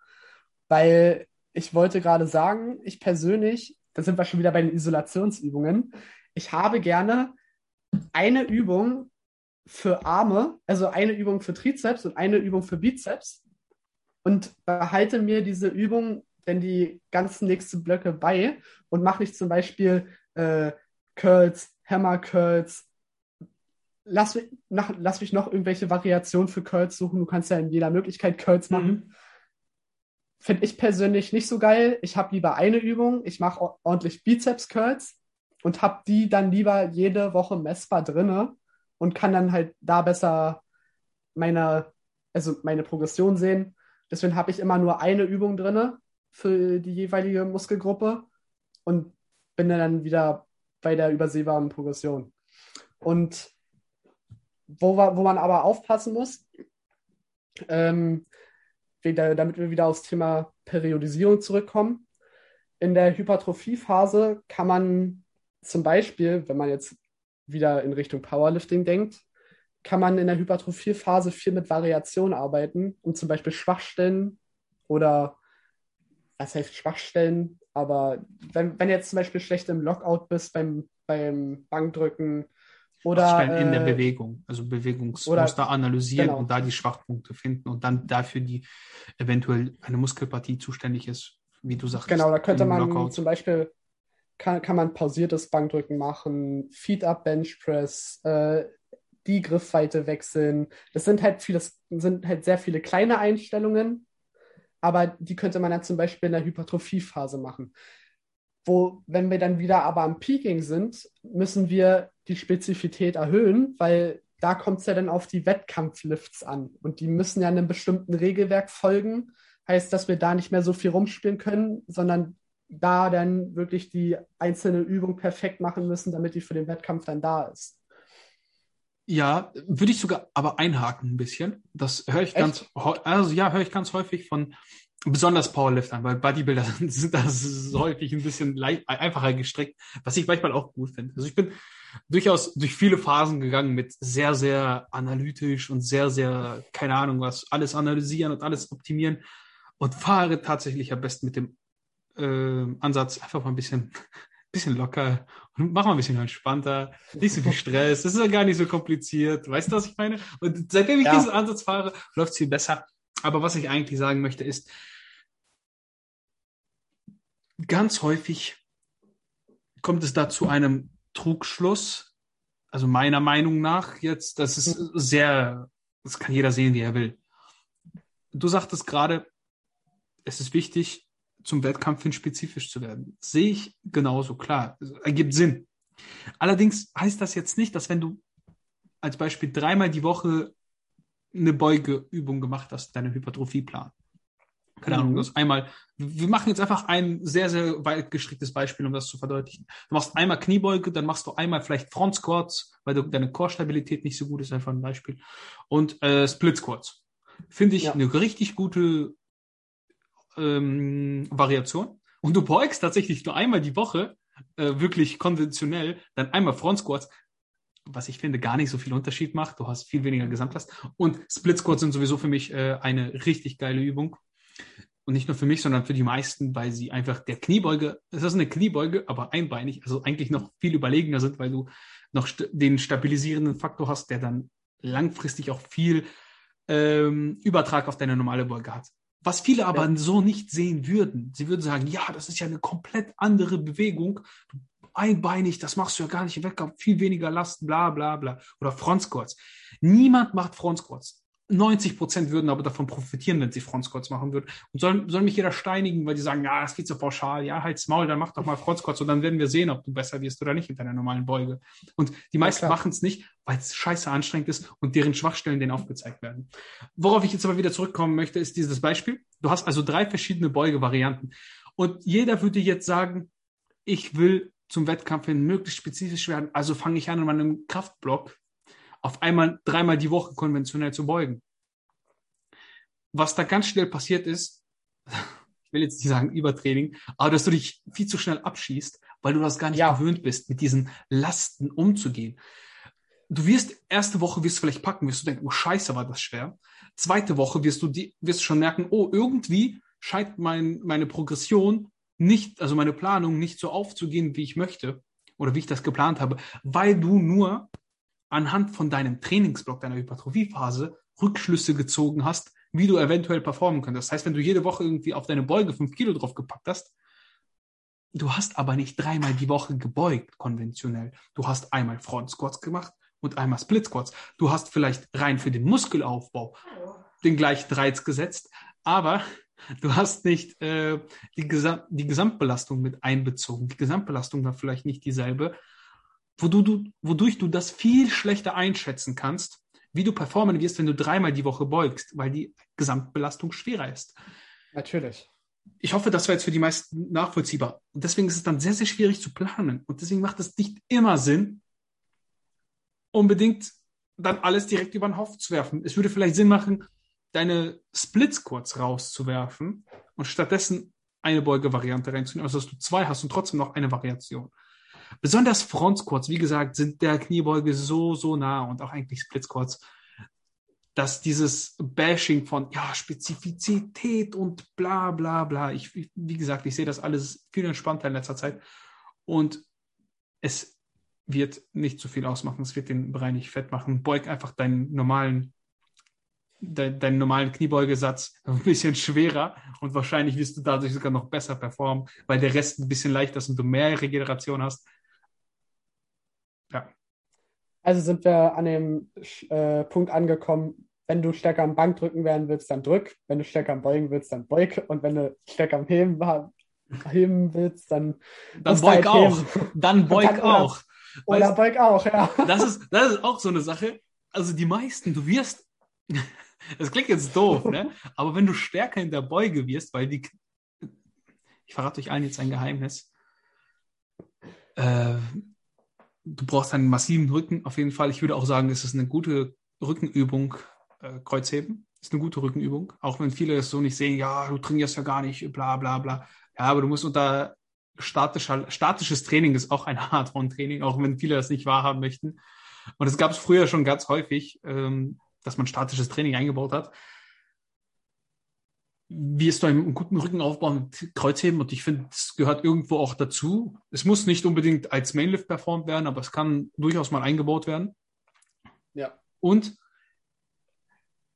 Weil ich wollte gerade sagen, ich persönlich, da sind wir schon wieder bei den Isolationsübungen, ich habe gerne eine Übung für Arme, also eine Übung für Trizeps und eine Übung für Bizeps und behalte mir diese Übung denn die ganzen nächsten Blöcke bei und mache nicht zum Beispiel äh, Curls, Hammer Curls, lass, nach, lass mich noch irgendwelche Variationen für Curls suchen. Du kannst ja in jeder Möglichkeit Curls machen. Mhm. Finde ich persönlich nicht so geil. Ich habe lieber eine Übung. Ich mache ordentlich Bizeps-Curls und habe die dann lieber jede Woche messbar drinne und kann dann halt da besser meine, also meine Progression sehen. Deswegen habe ich immer nur eine Übung drinne für die jeweilige Muskelgruppe und bin dann wieder bei der übersehbaren Progression. Und wo, wo man aber aufpassen muss, ähm, damit wir wieder aufs Thema Periodisierung zurückkommen. In der Hypertrophiephase kann man zum Beispiel, wenn man jetzt wieder in Richtung Powerlifting denkt, kann man in der Hypertrophiephase viel mit Variation arbeiten, um zum Beispiel Schwachstellen oder was heißt Schwachstellen, aber wenn, wenn jetzt zum Beispiel schlecht im Lockout bist beim, beim Bankdrücken oder in der äh, Bewegung, also Bewegungsmuster analysieren genau. und da die Schwachpunkte finden und dann dafür die eventuell eine Muskelpartie zuständig ist, wie du sagst. Genau, da könnte man Lockout. zum Beispiel kann, kann man pausiertes Bankdrücken machen, Feed-Up Bench Press, äh, die Griffweite wechseln. Das sind halt viele, sind halt sehr viele kleine Einstellungen, aber die könnte man dann zum Beispiel in der Hypertrophiephase machen. Wo, wenn wir dann wieder aber am Peaking sind, müssen wir die Spezifität erhöhen, weil da kommt es ja dann auf die Wettkampflifts an. Und die müssen ja einem bestimmten Regelwerk folgen. Heißt, dass wir da nicht mehr so viel rumspielen können, sondern da dann wirklich die einzelne Übung perfekt machen müssen, damit die für den Wettkampf dann da ist. Ja, würde ich sogar aber einhaken ein bisschen. Das höre ich Echt? ganz, also ja, höre ich ganz häufig von besonders Powerliftern, weil Bodybuilder [LAUGHS] sind das häufig ein bisschen leicht, einfacher gestrickt, was ich manchmal auch gut finde. Also ich bin durchaus durch viele Phasen gegangen mit sehr, sehr analytisch und sehr, sehr, keine Ahnung was, alles analysieren und alles optimieren und fahre tatsächlich am besten mit dem äh, Ansatz einfach mal ein bisschen [LAUGHS] bisschen locker und mach mal ein bisschen entspannter, nicht so viel Stress, das ist ja gar nicht so kompliziert, weißt du, was ich meine? Und seitdem ich ja. diesen Ansatz fahre, läuft es viel besser. Aber was ich eigentlich sagen möchte, ist, ganz häufig kommt es da zu einem Trugschluss, also meiner Meinung nach jetzt, das ist sehr, das kann jeder sehen, wie er will. Du sagtest gerade, es ist wichtig, zum Wettkampf hin spezifisch zu werden. Sehe ich genauso, klar. Ergibt Sinn. Allerdings heißt das jetzt nicht, dass wenn du als Beispiel dreimal die Woche eine Beugeübung gemacht hast, deine Hypertrophieplan. Keine mhm. Ahnung, das einmal, wir machen jetzt einfach ein sehr, sehr weit gestricktes Beispiel, um das zu verdeutlichen. Du machst einmal Kniebeuge, dann machst du einmal vielleicht Front Squats, weil du, deine Core-Stabilität nicht so gut ist, einfach ein Beispiel. Und äh, Split Squats. Finde ich ja. eine richtig gute ähm, Variation. Und du beugst tatsächlich nur einmal die Woche, äh, wirklich konventionell, dann einmal Front Squats. Was ich finde, gar nicht so viel Unterschied macht. Du hast viel weniger Gesamtlast. Und Split Squats sind sowieso für mich äh, eine richtig geile Übung. Und nicht nur für mich, sondern für die meisten, weil sie einfach der Kniebeuge, es ist eine Kniebeuge, aber einbeinig, also eigentlich noch viel überlegener sind, weil du noch st den stabilisierenden Faktor hast, der dann langfristig auch viel ähm, Übertrag auf deine normale Beuge hat. Was viele aber ja. so nicht sehen würden. Sie würden sagen, ja, das ist ja eine komplett andere Bewegung. Einbeinig, das machst du ja gar nicht im Wettkampf, viel weniger Last, bla bla bla. Oder Front Squats. Niemand macht Front Squats. 90 Prozent würden aber davon profitieren, wenn sie Front Squats machen würden. Und soll, soll mich jeder steinigen, weil die sagen, ja, das geht so pauschal, ja, halt's Maul, dann mach doch mal Front Squats und dann werden wir sehen, ob du besser wirst oder nicht in deiner normalen Beuge. Und die meisten ja, machen es nicht, weil es scheiße anstrengend ist und deren Schwachstellen denen aufgezeigt werden. Worauf ich jetzt aber wieder zurückkommen möchte, ist dieses Beispiel. Du hast also drei verschiedene Beugevarianten. Und jeder würde jetzt sagen, ich will zum Wettkampf hin möglichst spezifisch werden, also fange ich an in meinem Kraftblock auf einmal dreimal die Woche konventionell zu beugen. Was da ganz schnell passiert ist, [LAUGHS] ich will jetzt nicht sagen Übertraining, aber dass du dich viel zu schnell abschießt, weil du das gar nicht ja. gewöhnt bist, mit diesen Lasten umzugehen. Du wirst, erste Woche wirst du vielleicht packen, wirst du denken, oh Scheiße, war das schwer. Zweite Woche wirst du die, wirst du schon merken, oh, irgendwie scheint mein, meine Progression nicht, also meine Planung nicht so aufzugehen, wie ich möchte oder wie ich das geplant habe, weil du nur anhand von deinem Trainingsblock, deiner Hypertrophiephase Rückschlüsse gezogen hast, wie du eventuell performen könntest. Das heißt, wenn du jede Woche irgendwie auf deine Beuge fünf Kilo drauf gepackt hast, du hast aber nicht dreimal die Woche gebeugt, konventionell. Du hast einmal Front Squats gemacht und einmal Split Squats. Du hast vielleicht rein für den Muskelaufbau den gleichen Reiz gesetzt, aber du hast nicht äh, die, Gesam die Gesamtbelastung mit einbezogen. Die Gesamtbelastung war vielleicht nicht dieselbe wodurch du, wodurch du das viel schlechter einschätzen kannst, wie du performen wirst, wenn du dreimal die Woche beugst, weil die Gesamtbelastung schwerer ist. Natürlich. Ich hoffe, das war jetzt für die meisten nachvollziehbar. Und deswegen ist es dann sehr, sehr schwierig zu planen. Und deswegen macht es nicht immer Sinn, unbedingt dann alles direkt über den Haufen zu werfen. Es würde vielleicht Sinn machen, deine Splits kurz rauszuwerfen und stattdessen eine Beugevariante reinzunehmen, also dass du zwei hast und trotzdem noch eine Variation. Besonders Front Squats, wie gesagt, sind der Kniebeuge so, so nah und auch eigentlich Split Squats, dass dieses Bashing von, ja, Spezifizität und bla, bla, bla. Ich, wie gesagt, ich sehe das alles viel entspannter in letzter Zeit und es wird nicht zu viel ausmachen. Es wird den Bereich nicht fett machen. Beug einfach deinen normalen de, deinen normalen Kniebeugesatz [LAUGHS] ein bisschen schwerer und wahrscheinlich wirst du dadurch sogar noch besser performen, weil der Rest ein bisschen leichter ist und du mehr Regeneration hast. Ja. Also sind wir an dem äh, Punkt angekommen, wenn du stärker am Bankdrücken werden willst, dann drück. Wenn du stärker am Beugen willst, dann beug. Und wenn du stärker am Heben, heben willst, dann. Dann beug halt auch. Heben. Dann beug auch. Oder, oder beug auch, ja. Das ist, das ist auch so eine Sache. Also die meisten, du wirst. [LAUGHS] Das klingt jetzt doof, ne? Aber wenn du stärker in der Beuge wirst, weil die. Ich verrate euch allen jetzt ein Geheimnis. Äh, du brauchst einen massiven Rücken. Auf jeden Fall. Ich würde auch sagen, es ist eine gute Rückenübung, äh, Kreuzheben. Ist eine gute Rückenübung. Auch wenn viele es so nicht sehen, ja, du trainierst ja gar nicht, bla bla bla. Ja, aber du musst unter statischer, statisches Training ist auch eine Art von Training, auch wenn viele das nicht wahrhaben möchten. Und es gab es früher schon ganz häufig, ähm, dass man statisches Training eingebaut hat. Wie ist du einen guten Rückenaufbau mit Kreuzheben? Und ich finde, es gehört irgendwo auch dazu. Es muss nicht unbedingt als Mainlift performt werden, aber es kann durchaus mal eingebaut werden. Ja. Und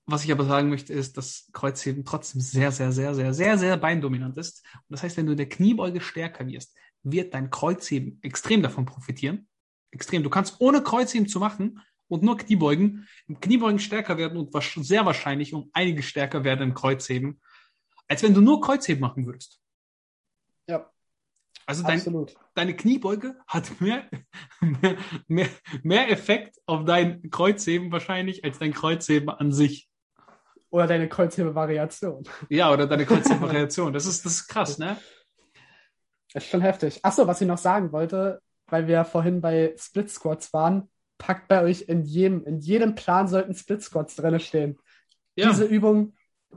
was ich aber sagen möchte, ist, dass Kreuzheben trotzdem sehr, sehr, sehr, sehr, sehr, sehr beindominant ist. Und das heißt, wenn du in der Kniebeuge stärker wirst, wird dein Kreuzheben extrem davon profitieren. Extrem. Du kannst ohne Kreuzheben zu machen und nur Kniebeugen, im Kniebeugen stärker werden und sehr wahrscheinlich um einige stärker werden im Kreuzheben, als wenn du nur Kreuzheben machen würdest. Ja. Also dein, deine Kniebeuge hat mehr, mehr, mehr, mehr Effekt auf dein Kreuzheben wahrscheinlich als dein Kreuzheben an sich. Oder deine Kreuzhebe-Variation. Ja, oder deine Kreuzhebe-Variation. [LAUGHS] Das ist, das ist krass, ne? Das ist schon heftig. Achso, was ich noch sagen wollte, weil wir vorhin bei Split Squats waren, packt bei euch in jedem, in jedem Plan sollten Split Squats drin stehen. Ja. Diese Übung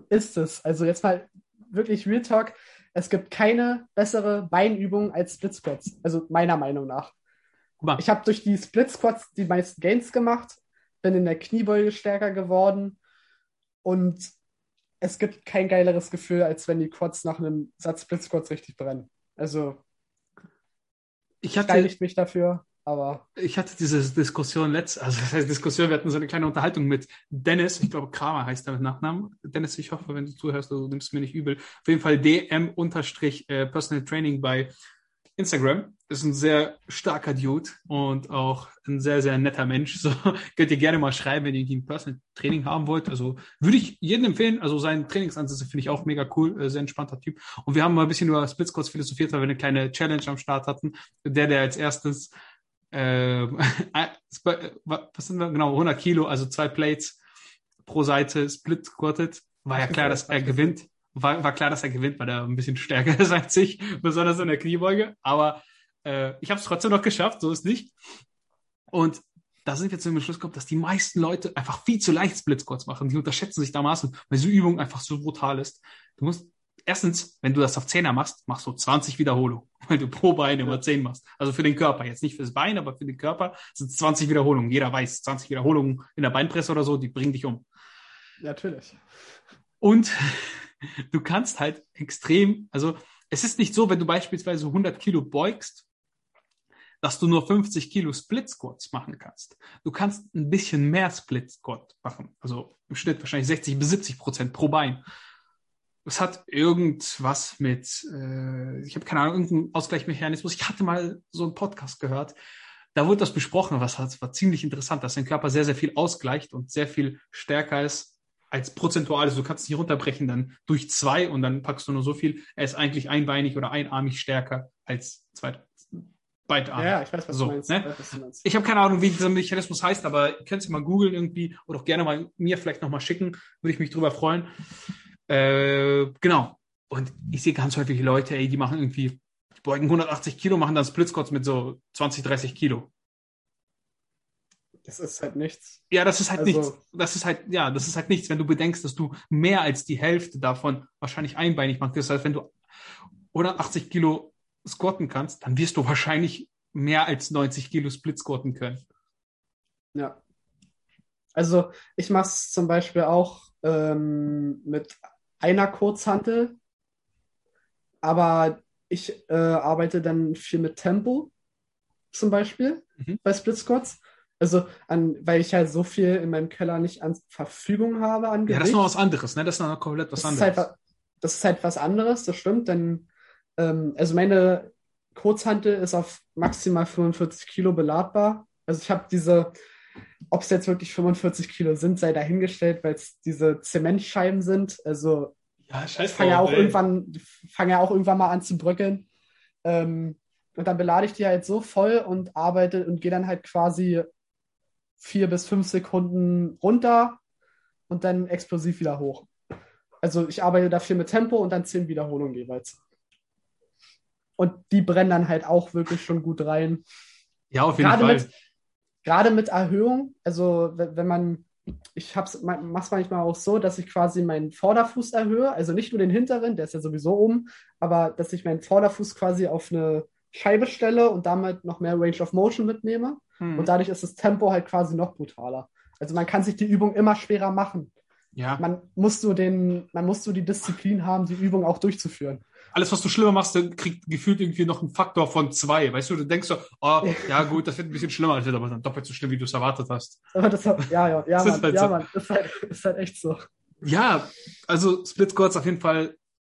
ist es. Also jetzt mal wirklich Real Talk. Es gibt keine bessere Beinübung als Split Squats. Also meiner Meinung nach. ich habe durch die Split Squats die meisten Gains gemacht, bin in der Kniebeuge stärker geworden und es gibt kein geileres Gefühl, als wenn die Quads nach einem Satz Split Squats richtig brennen. Also ich hatte ich mich dafür, aber ich hatte diese Diskussion letzt, also das heißt Diskussion, wir hatten so eine kleine Unterhaltung mit Dennis, ich glaube Kramer heißt er mit Nachnamen. Dennis, ich hoffe, wenn du zuhörst, du nimmst mir nicht übel. Auf jeden Fall DM unterstrich äh, Personal Training bei Instagram. Ist ein sehr starker Dude und auch ein sehr, sehr netter Mensch. So [LAUGHS] könnt ihr gerne mal schreiben, wenn ihr ein Personal Training haben wollt. Also würde ich jedem empfehlen. Also seine Trainingsansätze finde ich auch mega cool. Äh, sehr entspannter Typ. Und wir haben mal ein bisschen über Split Squats philosophiert, weil wir eine kleine Challenge am Start hatten. Der, der als erstes, [LAUGHS] äh, was sind wir? Genau, 100 Kilo, also zwei Plates pro Seite Split Squatted. War ja klar, dass er gewinnt war, war klar, dass er gewinnt, weil er ein bisschen stärker [LAUGHS] ist als ich, besonders in der Kniebeuge. Aber äh, ich habe es trotzdem noch geschafft, so ist nicht. Und da sind wir zu dem Schluss gekommen, dass die meisten Leute einfach viel zu leicht Split Squats machen. Die unterschätzen sich dermaßen, weil diese Übung einfach so brutal ist. Du musst erstens, wenn du das auf Zehner machst, machst du 20 Wiederholungen, [LAUGHS] weil du pro Bein immer 10 machst. Also für den Körper, jetzt nicht fürs Bein, aber für den Körper sind es 20 Wiederholungen. Jeder weiß, 20 Wiederholungen in der Beinpresse oder so, die bringen dich um. Natürlich. Und [LAUGHS] du kannst halt extrem, also es ist nicht so, wenn du beispielsweise 100 Kilo beugst, dass du nur 50 Kilo Split Squats machen kannst. Du kannst ein bisschen mehr Split Squat machen, also im Schnitt wahrscheinlich 60 bis 70 Prozent pro Bein. Es hat irgendwas mit, äh, ich habe keine Ahnung, irgendeinen Ausgleichsmechanismus. Ich hatte mal so einen Podcast gehört, da wurde das besprochen, was war ziemlich interessant, dass dein Körper sehr, sehr viel ausgleicht und sehr viel stärker ist als prozentuales, du kannst es nicht runterbrechen, dann durch zwei und dann packst du nur so viel. Er ist eigentlich einbeinig oder einarmig stärker als zwei beidarmig. Ja, ich weiß, was, so, du meinst. Ne? Ich habe keine Ahnung, wie dieser Mechanismus heißt, aber ihr könnt es mal googeln irgendwie oder auch gerne mal mir vielleicht nochmal schicken, würde ich mich drüber freuen. Äh, genau. Und ich sehe ganz häufig Leute, ey, die machen irgendwie, die beugen 180 Kilo, machen dann Split Squats mit so 20, 30 Kilo. Das ist halt nichts. Ja, das ist halt also, nichts. Das ist halt, ja, das ist halt nichts, wenn du bedenkst, dass du mehr als die Hälfte davon wahrscheinlich einbeinig machst. Das heißt, wenn du 180 Kilo squatten kannst, dann wirst du wahrscheinlich mehr als 90 Kilo Split squatten können. Ja. Also ich mache es zum Beispiel auch ähm, mit einer Kurzhantel, aber ich äh, arbeite dann viel mit Tempo zum Beispiel mhm. bei Split Squats. Also, an, weil ich halt so viel in meinem Keller nicht an Verfügung habe an Gewicht. Ja, das ist noch was anderes, ne? Das ist noch komplett was das anderes. Ist halt, das ist halt was anderes, das stimmt, denn ähm, also meine Kurzhantel ist auf maximal 45 Kilo beladbar. Also ich habe diese, ob es jetzt wirklich 45 Kilo sind, sei dahingestellt, weil es diese Zementscheiben sind. Also ja, scheiße. Fange ja auch irgendwann, fange ja auch irgendwann mal an zu bröckeln. Ähm, und dann belade ich die halt so voll und arbeite und gehe dann halt quasi vier bis fünf Sekunden runter und dann explosiv wieder hoch. Also ich arbeite dafür mit Tempo und dann zehn Wiederholungen jeweils. Und die brennen dann halt auch wirklich schon gut rein. Ja, auf jeden gerade Fall. Mit, gerade mit Erhöhung, also wenn man, ich mache es manchmal auch so, dass ich quasi meinen Vorderfuß erhöhe, also nicht nur den hinteren, der ist ja sowieso oben, aber dass ich meinen Vorderfuß quasi auf eine Scheibe stelle und damit noch mehr Range of Motion mitnehme. Hm. Und dadurch ist das Tempo halt quasi noch brutaler. Also man kann sich die Übung immer schwerer machen. Ja. Man muss so den, man muss so die Disziplin haben, die Übung auch durchzuführen. Alles, was du schlimmer machst, kriegt gefühlt irgendwie noch einen Faktor von zwei. Weißt du, du denkst so, oh, ja gut, das wird ein bisschen schlimmer, das wird aber dann doppelt so schlimm, wie du es erwartet hast. Aber das, ja, ja, ja, das Mann, ist halt ja, so. Mann, ist halt, ist halt echt so. Ja, also Split Squats auf jeden Fall,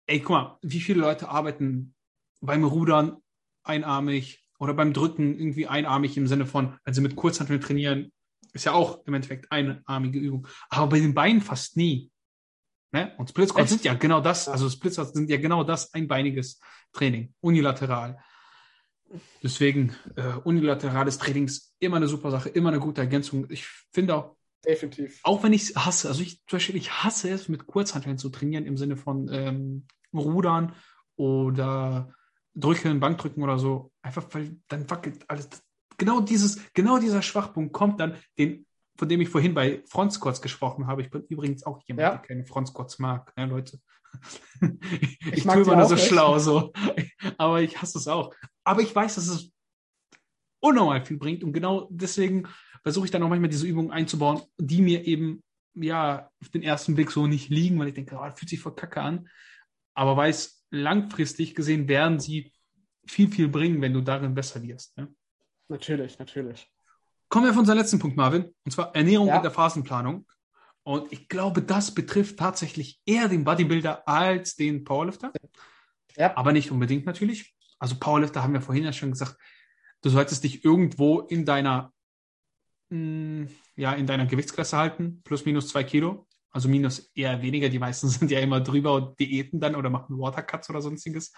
ey, guck mal, wie viele Leute arbeiten beim Rudern einarmig oder beim Drücken irgendwie einarmig im Sinne von, wenn sie mit Kurzhanteln trainieren, ist ja auch im Endeffekt einarmige Übung. Aber bei den Beinen fast nie. Ne? Und Split Squats sind ja genau das, also Split Squats sind ja genau das, einbeiniges Training, unilateral. Deswegen, äh, unilaterales Training ist immer eine super Sache, immer eine gute Ergänzung. Ich finde auch, Definitiv. Auch wenn ich es hasse, also ich zum Beispiel, ich hasse es, mit Kurzhanteln zu trainieren im Sinne von ähm, Rudern oder Drücken, Bankdrücken oder so, einfach weil dann wackelt alles. Genau dieses, genau dieser Schwachpunkt kommt dann, den, von dem ich vorhin bei Front Squats gesprochen habe. Ich bin übrigens auch jemand, ja. der keine Front Squats mag, ne, Leute. ich, ich tue immer nur so nicht. schlau so. Aber ich hasse es auch. Aber ich weiß, dass es unnormal viel bringt. Und genau deswegen versuche ich dann auch manchmal diese Übungen einzubauen, die mir eben ja auf den ersten Blick so nicht liegen, weil ich denke, oh, das fühlt sich voll kacke an. Aber weiß, langfristig gesehen werden sie viel, viel bringen, wenn du darin besser wirst. Ne? Natürlich, natürlich. Kommen wir auf unseren letzten Punkt, Marvin, und zwar Ernährung ja. in der Phasenplanung. Und ich glaube, das betrifft tatsächlich eher den Bodybuilder als den Powerlifter. Ja. Aber nicht unbedingt natürlich. Also Powerlifter haben wir vorhin ja schon gesagt, du solltest dich irgendwo in deiner, mh, hm, ja, in deiner Gewichtsklasse halten, plus minus zwei Kilo. Also minus eher weniger. Die meisten [LAUGHS] sind ja immer drüber und diäten dann oder machen Watercuts oder sonstiges.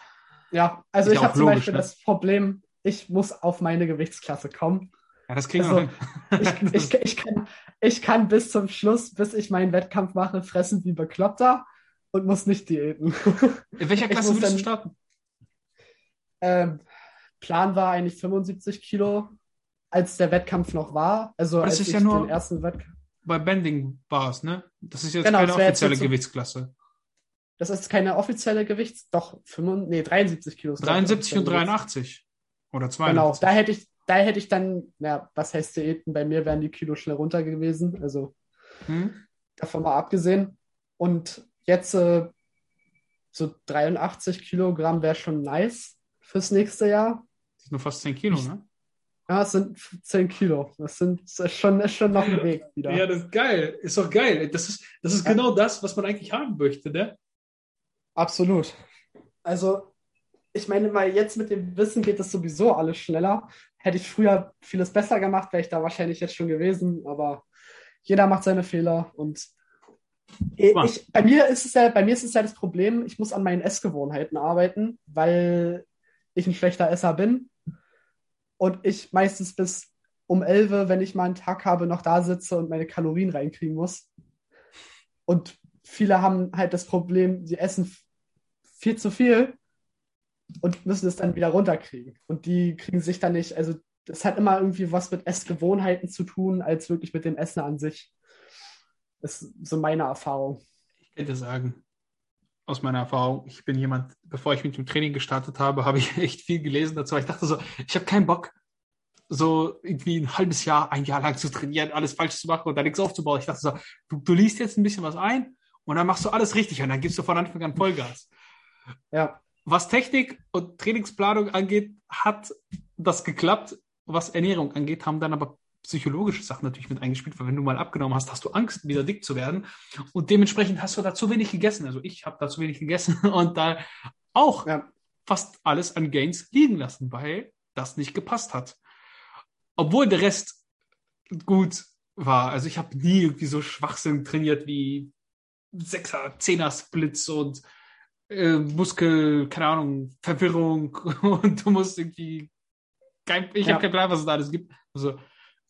Ja, also Ist ich habe zum Beispiel ne? das Problem, ich muss auf meine Gewichtsklasse kommen. Ja, das kriegen also, wir hin. ich, [LAUGHS] ich, ich, kann, ich kann bis zum Schluss, bis ich meinen Wettkampf mache, fressen wie Bekloppter und muss nicht diäten. In welcher Klasse willst dann, du starten? Ähm, Plan war eigentlich 75 Kilo, als der Wettkampf noch war. Also das als ist ja nur den ersten Wettkampf. Bei Bending war es, ne? Das ist jetzt genau, keine offizielle jetzt Gewichtsklasse. Das ist keine offizielle Gewichts, doch 75, nee, 73 Kilo. 73 und 83 oder 82. Genau, da hätte ich, da hätte ich dann, ja, was heißt Diäten? Bei mir wären die Kilo schnell runter gewesen. Also hm? davon mal abgesehen. Und jetzt äh, so 83 Kilogramm wäre schon nice fürs nächste Jahr. Das ist nur fast 10 Kilo, ne? Ja, es sind 10 Kilo. Das, sind, das ist, schon, ist schon noch ein Weg wieder. ja, das ist geil. Ist doch geil. Das ist, das ist ja. genau das, was man eigentlich haben möchte, ne? Absolut. Also, ich meine mal, jetzt mit dem Wissen geht das sowieso alles schneller. Hätte ich früher vieles besser gemacht, wäre ich da wahrscheinlich jetzt schon gewesen, aber jeder macht seine Fehler und ich, bei mir ist es ja, bei mir ist es ja das Problem, ich muss an meinen Essgewohnheiten arbeiten, weil ich ein schlechter Esser bin. Und ich meistens bis um 11, wenn ich mal einen Tag habe, noch da sitze und meine Kalorien reinkriegen muss. Und viele haben halt das Problem, sie essen viel zu viel und müssen es dann wieder runterkriegen. Und die kriegen sich dann nicht, also das hat immer irgendwie was mit Essgewohnheiten zu tun, als wirklich mit dem Essen an sich. Das ist so meine Erfahrung. Ich könnte sagen, aus meiner Erfahrung, ich bin jemand, bevor ich mit dem Training gestartet habe, [LAUGHS] habe ich echt viel gelesen dazu. Ich dachte so, ich habe keinen Bock, so irgendwie ein halbes Jahr, ein Jahr lang zu trainieren, alles falsch zu machen und da nichts aufzubauen. Ich dachte so, du, du liest jetzt ein bisschen was ein und dann machst du alles richtig und dann gibst du von Anfang an Vollgas. Ja. Was Technik und Trainingsplanung angeht, hat das geklappt. Was Ernährung angeht, haben dann aber psychologische Sachen natürlich mit eingespielt, weil wenn du mal abgenommen hast, hast du Angst, wieder dick zu werden. Und dementsprechend hast du da zu wenig gegessen. Also ich habe da zu wenig gegessen [LAUGHS] und da auch ja. fast alles an Gains liegen lassen, weil das nicht gepasst hat. Obwohl der Rest gut war. Also ich habe nie irgendwie so Schwachsinn trainiert wie Sechser, Zehner Splits und äh, Muskel, keine Ahnung, Verwirrung [LAUGHS] und du musst irgendwie kein, ich ja. habe keinen Plan, was es da alles gibt. Also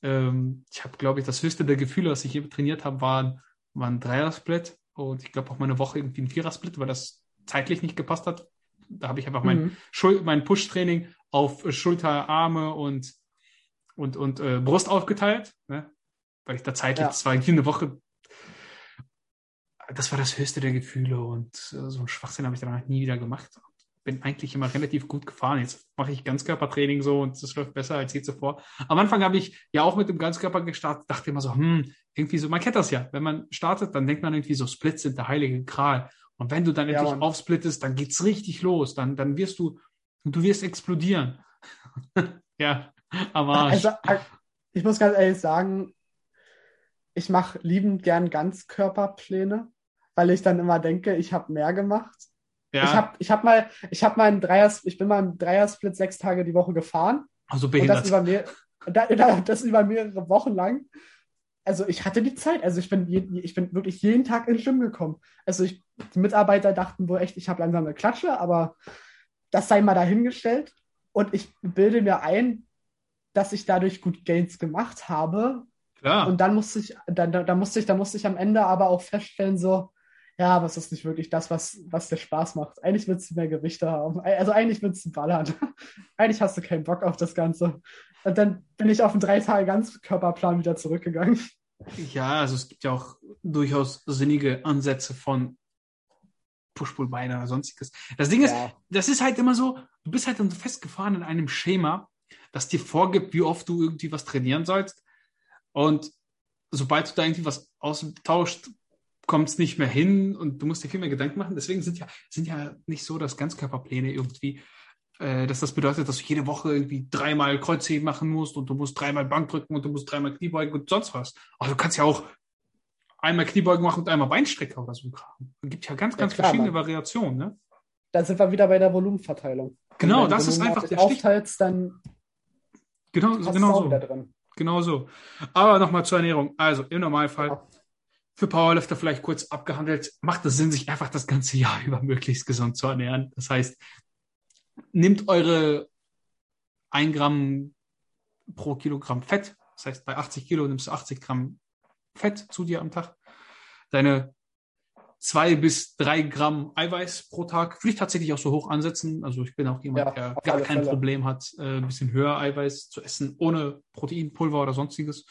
ähm, ich habe, glaube ich, das höchste der Gefühle, was ich je trainiert habe, war, war ein Dreier-Split und ich glaube auch meine Woche irgendwie ein Vierer-Split, weil das zeitlich nicht gepasst hat. Da habe ich einfach mhm. mein, mein Push-Training auf Schulter, Arme und, und, und äh, Brust aufgeteilt, ne? weil ich da zeitlich, ja. das war irgendwie eine Woche, das war das höchste der Gefühle und äh, so einen Schwachsinn habe ich danach nie wieder gemacht bin eigentlich immer relativ gut gefahren. Jetzt mache ich Ganzkörpertraining so und das läuft besser als je zuvor. Am Anfang habe ich ja auch mit dem Ganzkörper gestartet, dachte immer so, hm, irgendwie so, man kennt das ja. Wenn man startet, dann denkt man irgendwie so, Splits sind der heilige Gral. Und wenn du dann endlich ja, aufsplittest, dann geht's richtig los. Dann, dann wirst du, du wirst explodieren. [LAUGHS] ja, aber. Also, ich muss ganz ehrlich sagen, ich mache liebend gern Ganzkörperpläne, weil ich dann immer denke, ich habe mehr gemacht. Ja. Ich habe ich hab mal, ich habe mal einen Dreier, ich bin mal im Dreiersplit sechs Tage die Woche gefahren. Also behindert. Und das über, mehr, [LAUGHS] das über mehrere Wochen lang. Also ich hatte die Zeit. Also ich bin, je, ich bin wirklich jeden Tag ins Gym gekommen. Also ich, die Mitarbeiter dachten wohl echt, ich habe langsam eine Klatsche, aber das sei mal dahingestellt. Und ich bilde mir ein, dass ich dadurch gut Gains gemacht habe. Klar. Und dann musste ich, dann, dann musste ich, dann musste ich am Ende aber auch feststellen, so, ja, aber es ist nicht wirklich das, was, was dir Spaß macht. Eigentlich willst du mehr Gewichte haben. Also eigentlich willst du ballern. [LAUGHS] eigentlich hast du keinen Bock auf das Ganze. Und dann bin ich auf einen drei Tage Ganzkörperplan wieder zurückgegangen. Ja, also es gibt ja auch durchaus sinnige Ansätze von Push-Pull-Beine oder sonstiges. Das Ding ist, ja. das ist halt immer so, du bist halt festgefahren in einem Schema das dir vorgibt, wie oft du irgendwie was trainieren sollst. Und sobald du da irgendwie was austauscht, kommt es nicht mehr hin und du musst dir viel mehr Gedanken machen. Deswegen sind ja, sind ja nicht so, dass Ganzkörperpläne irgendwie, äh, dass das bedeutet, dass du jede Woche irgendwie dreimal Kreuzheben machen musst und du musst dreimal Bankdrücken und du musst dreimal Kniebeugen und sonst was. Aber du kannst ja auch einmal Kniebeugen machen und einmal Beinstrecker oder so. Es gibt ja ganz, ganz ja, klar, verschiedene Mann. Variationen. Ne? Da sind wir wieder bei der Volumenverteilung. Genau, das Volumen ist einfach der aufteilst, dann genau, genau so. Genau so. Aber nochmal zur Ernährung. Also im Normalfall ja. Für Powerlifter vielleicht kurz abgehandelt, macht es Sinn, sich einfach das ganze Jahr [LAUGHS] über möglichst gesund zu ernähren. Das heißt, nehmt eure 1 Gramm pro Kilogramm Fett. Das heißt, bei 80 Kilo nimmst du 80 Gramm Fett zu dir am Tag. Deine zwei bis drei Gramm Eiweiß pro Tag. Würde ich tatsächlich auch so hoch ansetzen. Also ich bin auch jemand, ja, der gar kein Fälle. Problem hat, äh, ein bisschen höher Eiweiß zu essen, ohne Proteinpulver oder sonstiges.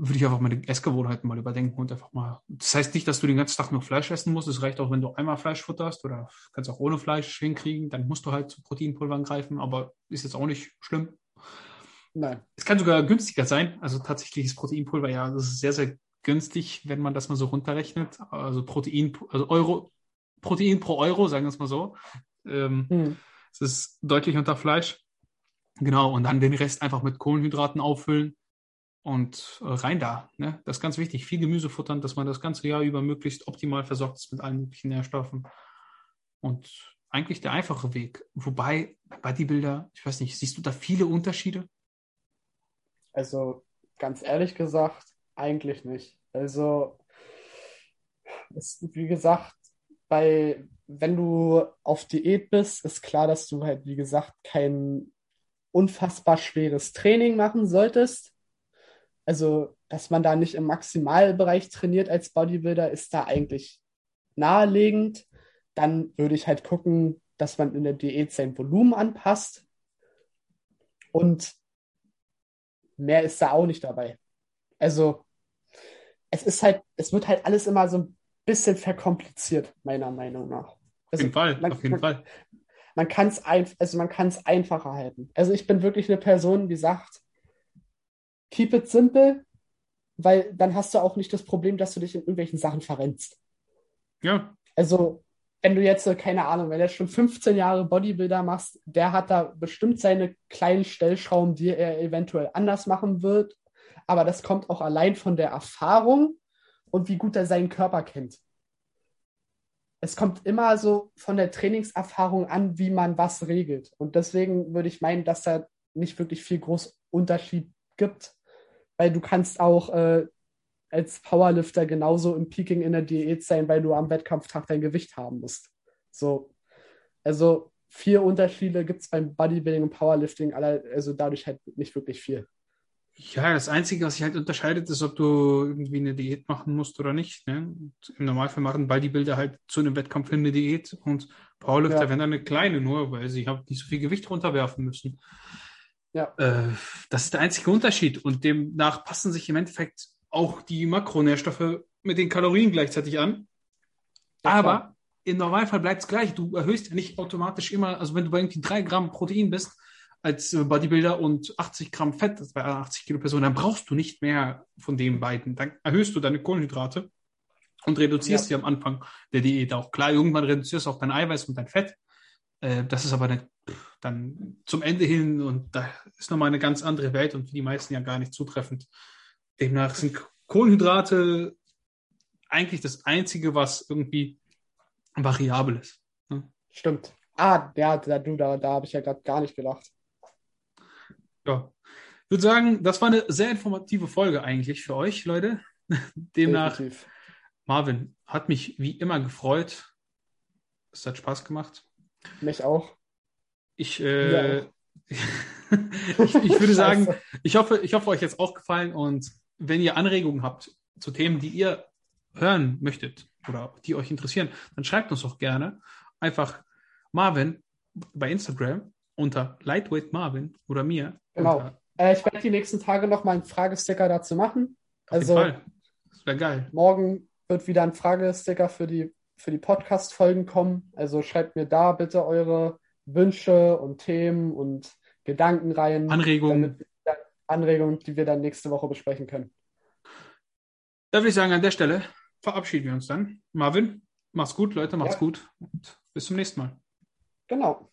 Würde ich einfach meine Essgewohnheiten mal überdenken und einfach mal. Das heißt nicht, dass du den ganzen Tag nur Fleisch essen musst. Es reicht auch, wenn du einmal Fleisch futterst oder kannst auch ohne Fleisch hinkriegen. Dann musst du halt zu Proteinpulvern greifen, aber ist jetzt auch nicht schlimm. Nein. Es kann sogar günstiger sein. Also tatsächlich ist Proteinpulver ja, das ist sehr, sehr günstig, wenn man das mal so runterrechnet. Also Protein, also Euro, Protein pro Euro, sagen wir es mal so. Ähm, hm. Es ist deutlich unter Fleisch. Genau, und dann den Rest einfach mit Kohlenhydraten auffüllen und äh, rein da. Ne? Das ist ganz wichtig. Viel Gemüse futtern, dass man das ganze Jahr über möglichst optimal versorgt ist mit allen möglichen Nährstoffen. Und eigentlich der einfache Weg. Wobei, Bodybuilder, ich weiß nicht, siehst du da viele Unterschiede? Also ganz ehrlich gesagt, eigentlich nicht. Also, es, wie gesagt, bei, wenn du auf Diät bist, ist klar, dass du halt, wie gesagt, kein unfassbar schweres Training machen solltest. Also, dass man da nicht im Maximalbereich trainiert als Bodybuilder, ist da eigentlich naheliegend. Dann würde ich halt gucken, dass man in der Diät sein Volumen anpasst. Und mehr ist da auch nicht dabei. Also es ist halt, es wird halt alles immer so ein bisschen verkompliziert, meiner Meinung nach. Also, auf jeden Fall, man, auf jeden man, Fall. Man kann es ein, also man kann es einfacher halten. Also ich bin wirklich eine Person, die sagt, keep it simple, weil dann hast du auch nicht das Problem, dass du dich in irgendwelchen Sachen verrennst. Ja. Also wenn du jetzt, keine Ahnung, wenn du jetzt schon 15 Jahre Bodybuilder machst, der hat da bestimmt seine kleinen Stellschrauben, die er eventuell anders machen wird. Aber das kommt auch allein von der Erfahrung und wie gut er seinen Körper kennt. Es kommt immer so von der Trainingserfahrung an, wie man was regelt. Und deswegen würde ich meinen, dass da nicht wirklich viel groß Unterschied gibt. Weil du kannst auch äh, als Powerlifter genauso im Peaking in der Diät sein, weil du am Wettkampftag dein Gewicht haben musst. So. Also vier Unterschiede gibt es beim Bodybuilding und Powerlifting, also dadurch halt nicht wirklich viel. Ja, das Einzige, was sich halt unterscheidet, ist, ob du irgendwie eine Diät machen musst oder nicht. Ne? Im Normalfall machen Bodybuilder halt zu einem Wettkampf eine Diät und Powerlifter ja. werden dann eine kleine nur, weil sie halt nicht so viel Gewicht runterwerfen müssen. Ja. Äh, das ist der einzige Unterschied und demnach passen sich im Endeffekt auch die Makronährstoffe mit den Kalorien gleichzeitig an. Ja, Aber klar. im Normalfall bleibt es gleich. Du erhöhst ja nicht automatisch immer, also wenn du bei irgendwie drei Gramm Protein bist als Bodybuilder und 80 Gramm Fett, das bei 80 Kilo Person, dann brauchst du nicht mehr von den beiden. Dann erhöhst du deine Kohlenhydrate und reduzierst ja. sie am Anfang der Diät auch. Klar, irgendwann reduzierst du auch dein Eiweiß und dein Fett. Äh, das ist aber nicht, dann zum Ende hin und da ist nochmal eine ganz andere Welt und für die meisten ja gar nicht zutreffend. Demnach sind Kohlenhydrate eigentlich das Einzige, was irgendwie variabel ist. Ne? Stimmt. Ah, ja, da, du, da, da habe ich ja gerade gar nicht gedacht. Ja. Ich würde sagen, das war eine sehr informative Folge eigentlich für euch, Leute. [LAUGHS] Demnach, Definitiv. Marvin, hat mich wie immer gefreut. Es hat Spaß gemacht. Mich auch. Ich, äh, auch. [LAUGHS] ich, ich, würde [LAUGHS] sagen, ich hoffe, ich hoffe, euch jetzt auch gefallen und wenn ihr Anregungen habt zu Themen, die ihr hören möchtet oder die euch interessieren, dann schreibt uns doch gerne einfach Marvin bei Instagram unter Lightweight Marvin oder mir. Genau. Äh, ich werde die nächsten Tage noch mal einen Fragesticker dazu machen. Auf also, jeden Fall. Das wäre geil. Morgen wird wieder ein Fragesticker für die, für die Podcast-Folgen kommen. Also schreibt mir da bitte eure Wünsche und Themen und Gedankenreihen, Anregungen. Anregungen, die wir dann nächste Woche besprechen können. Da würde ich sagen, an der Stelle verabschieden wir uns dann. Marvin, mach's gut, Leute, macht's Ja. gut und bis zum nächsten Mal. Genau.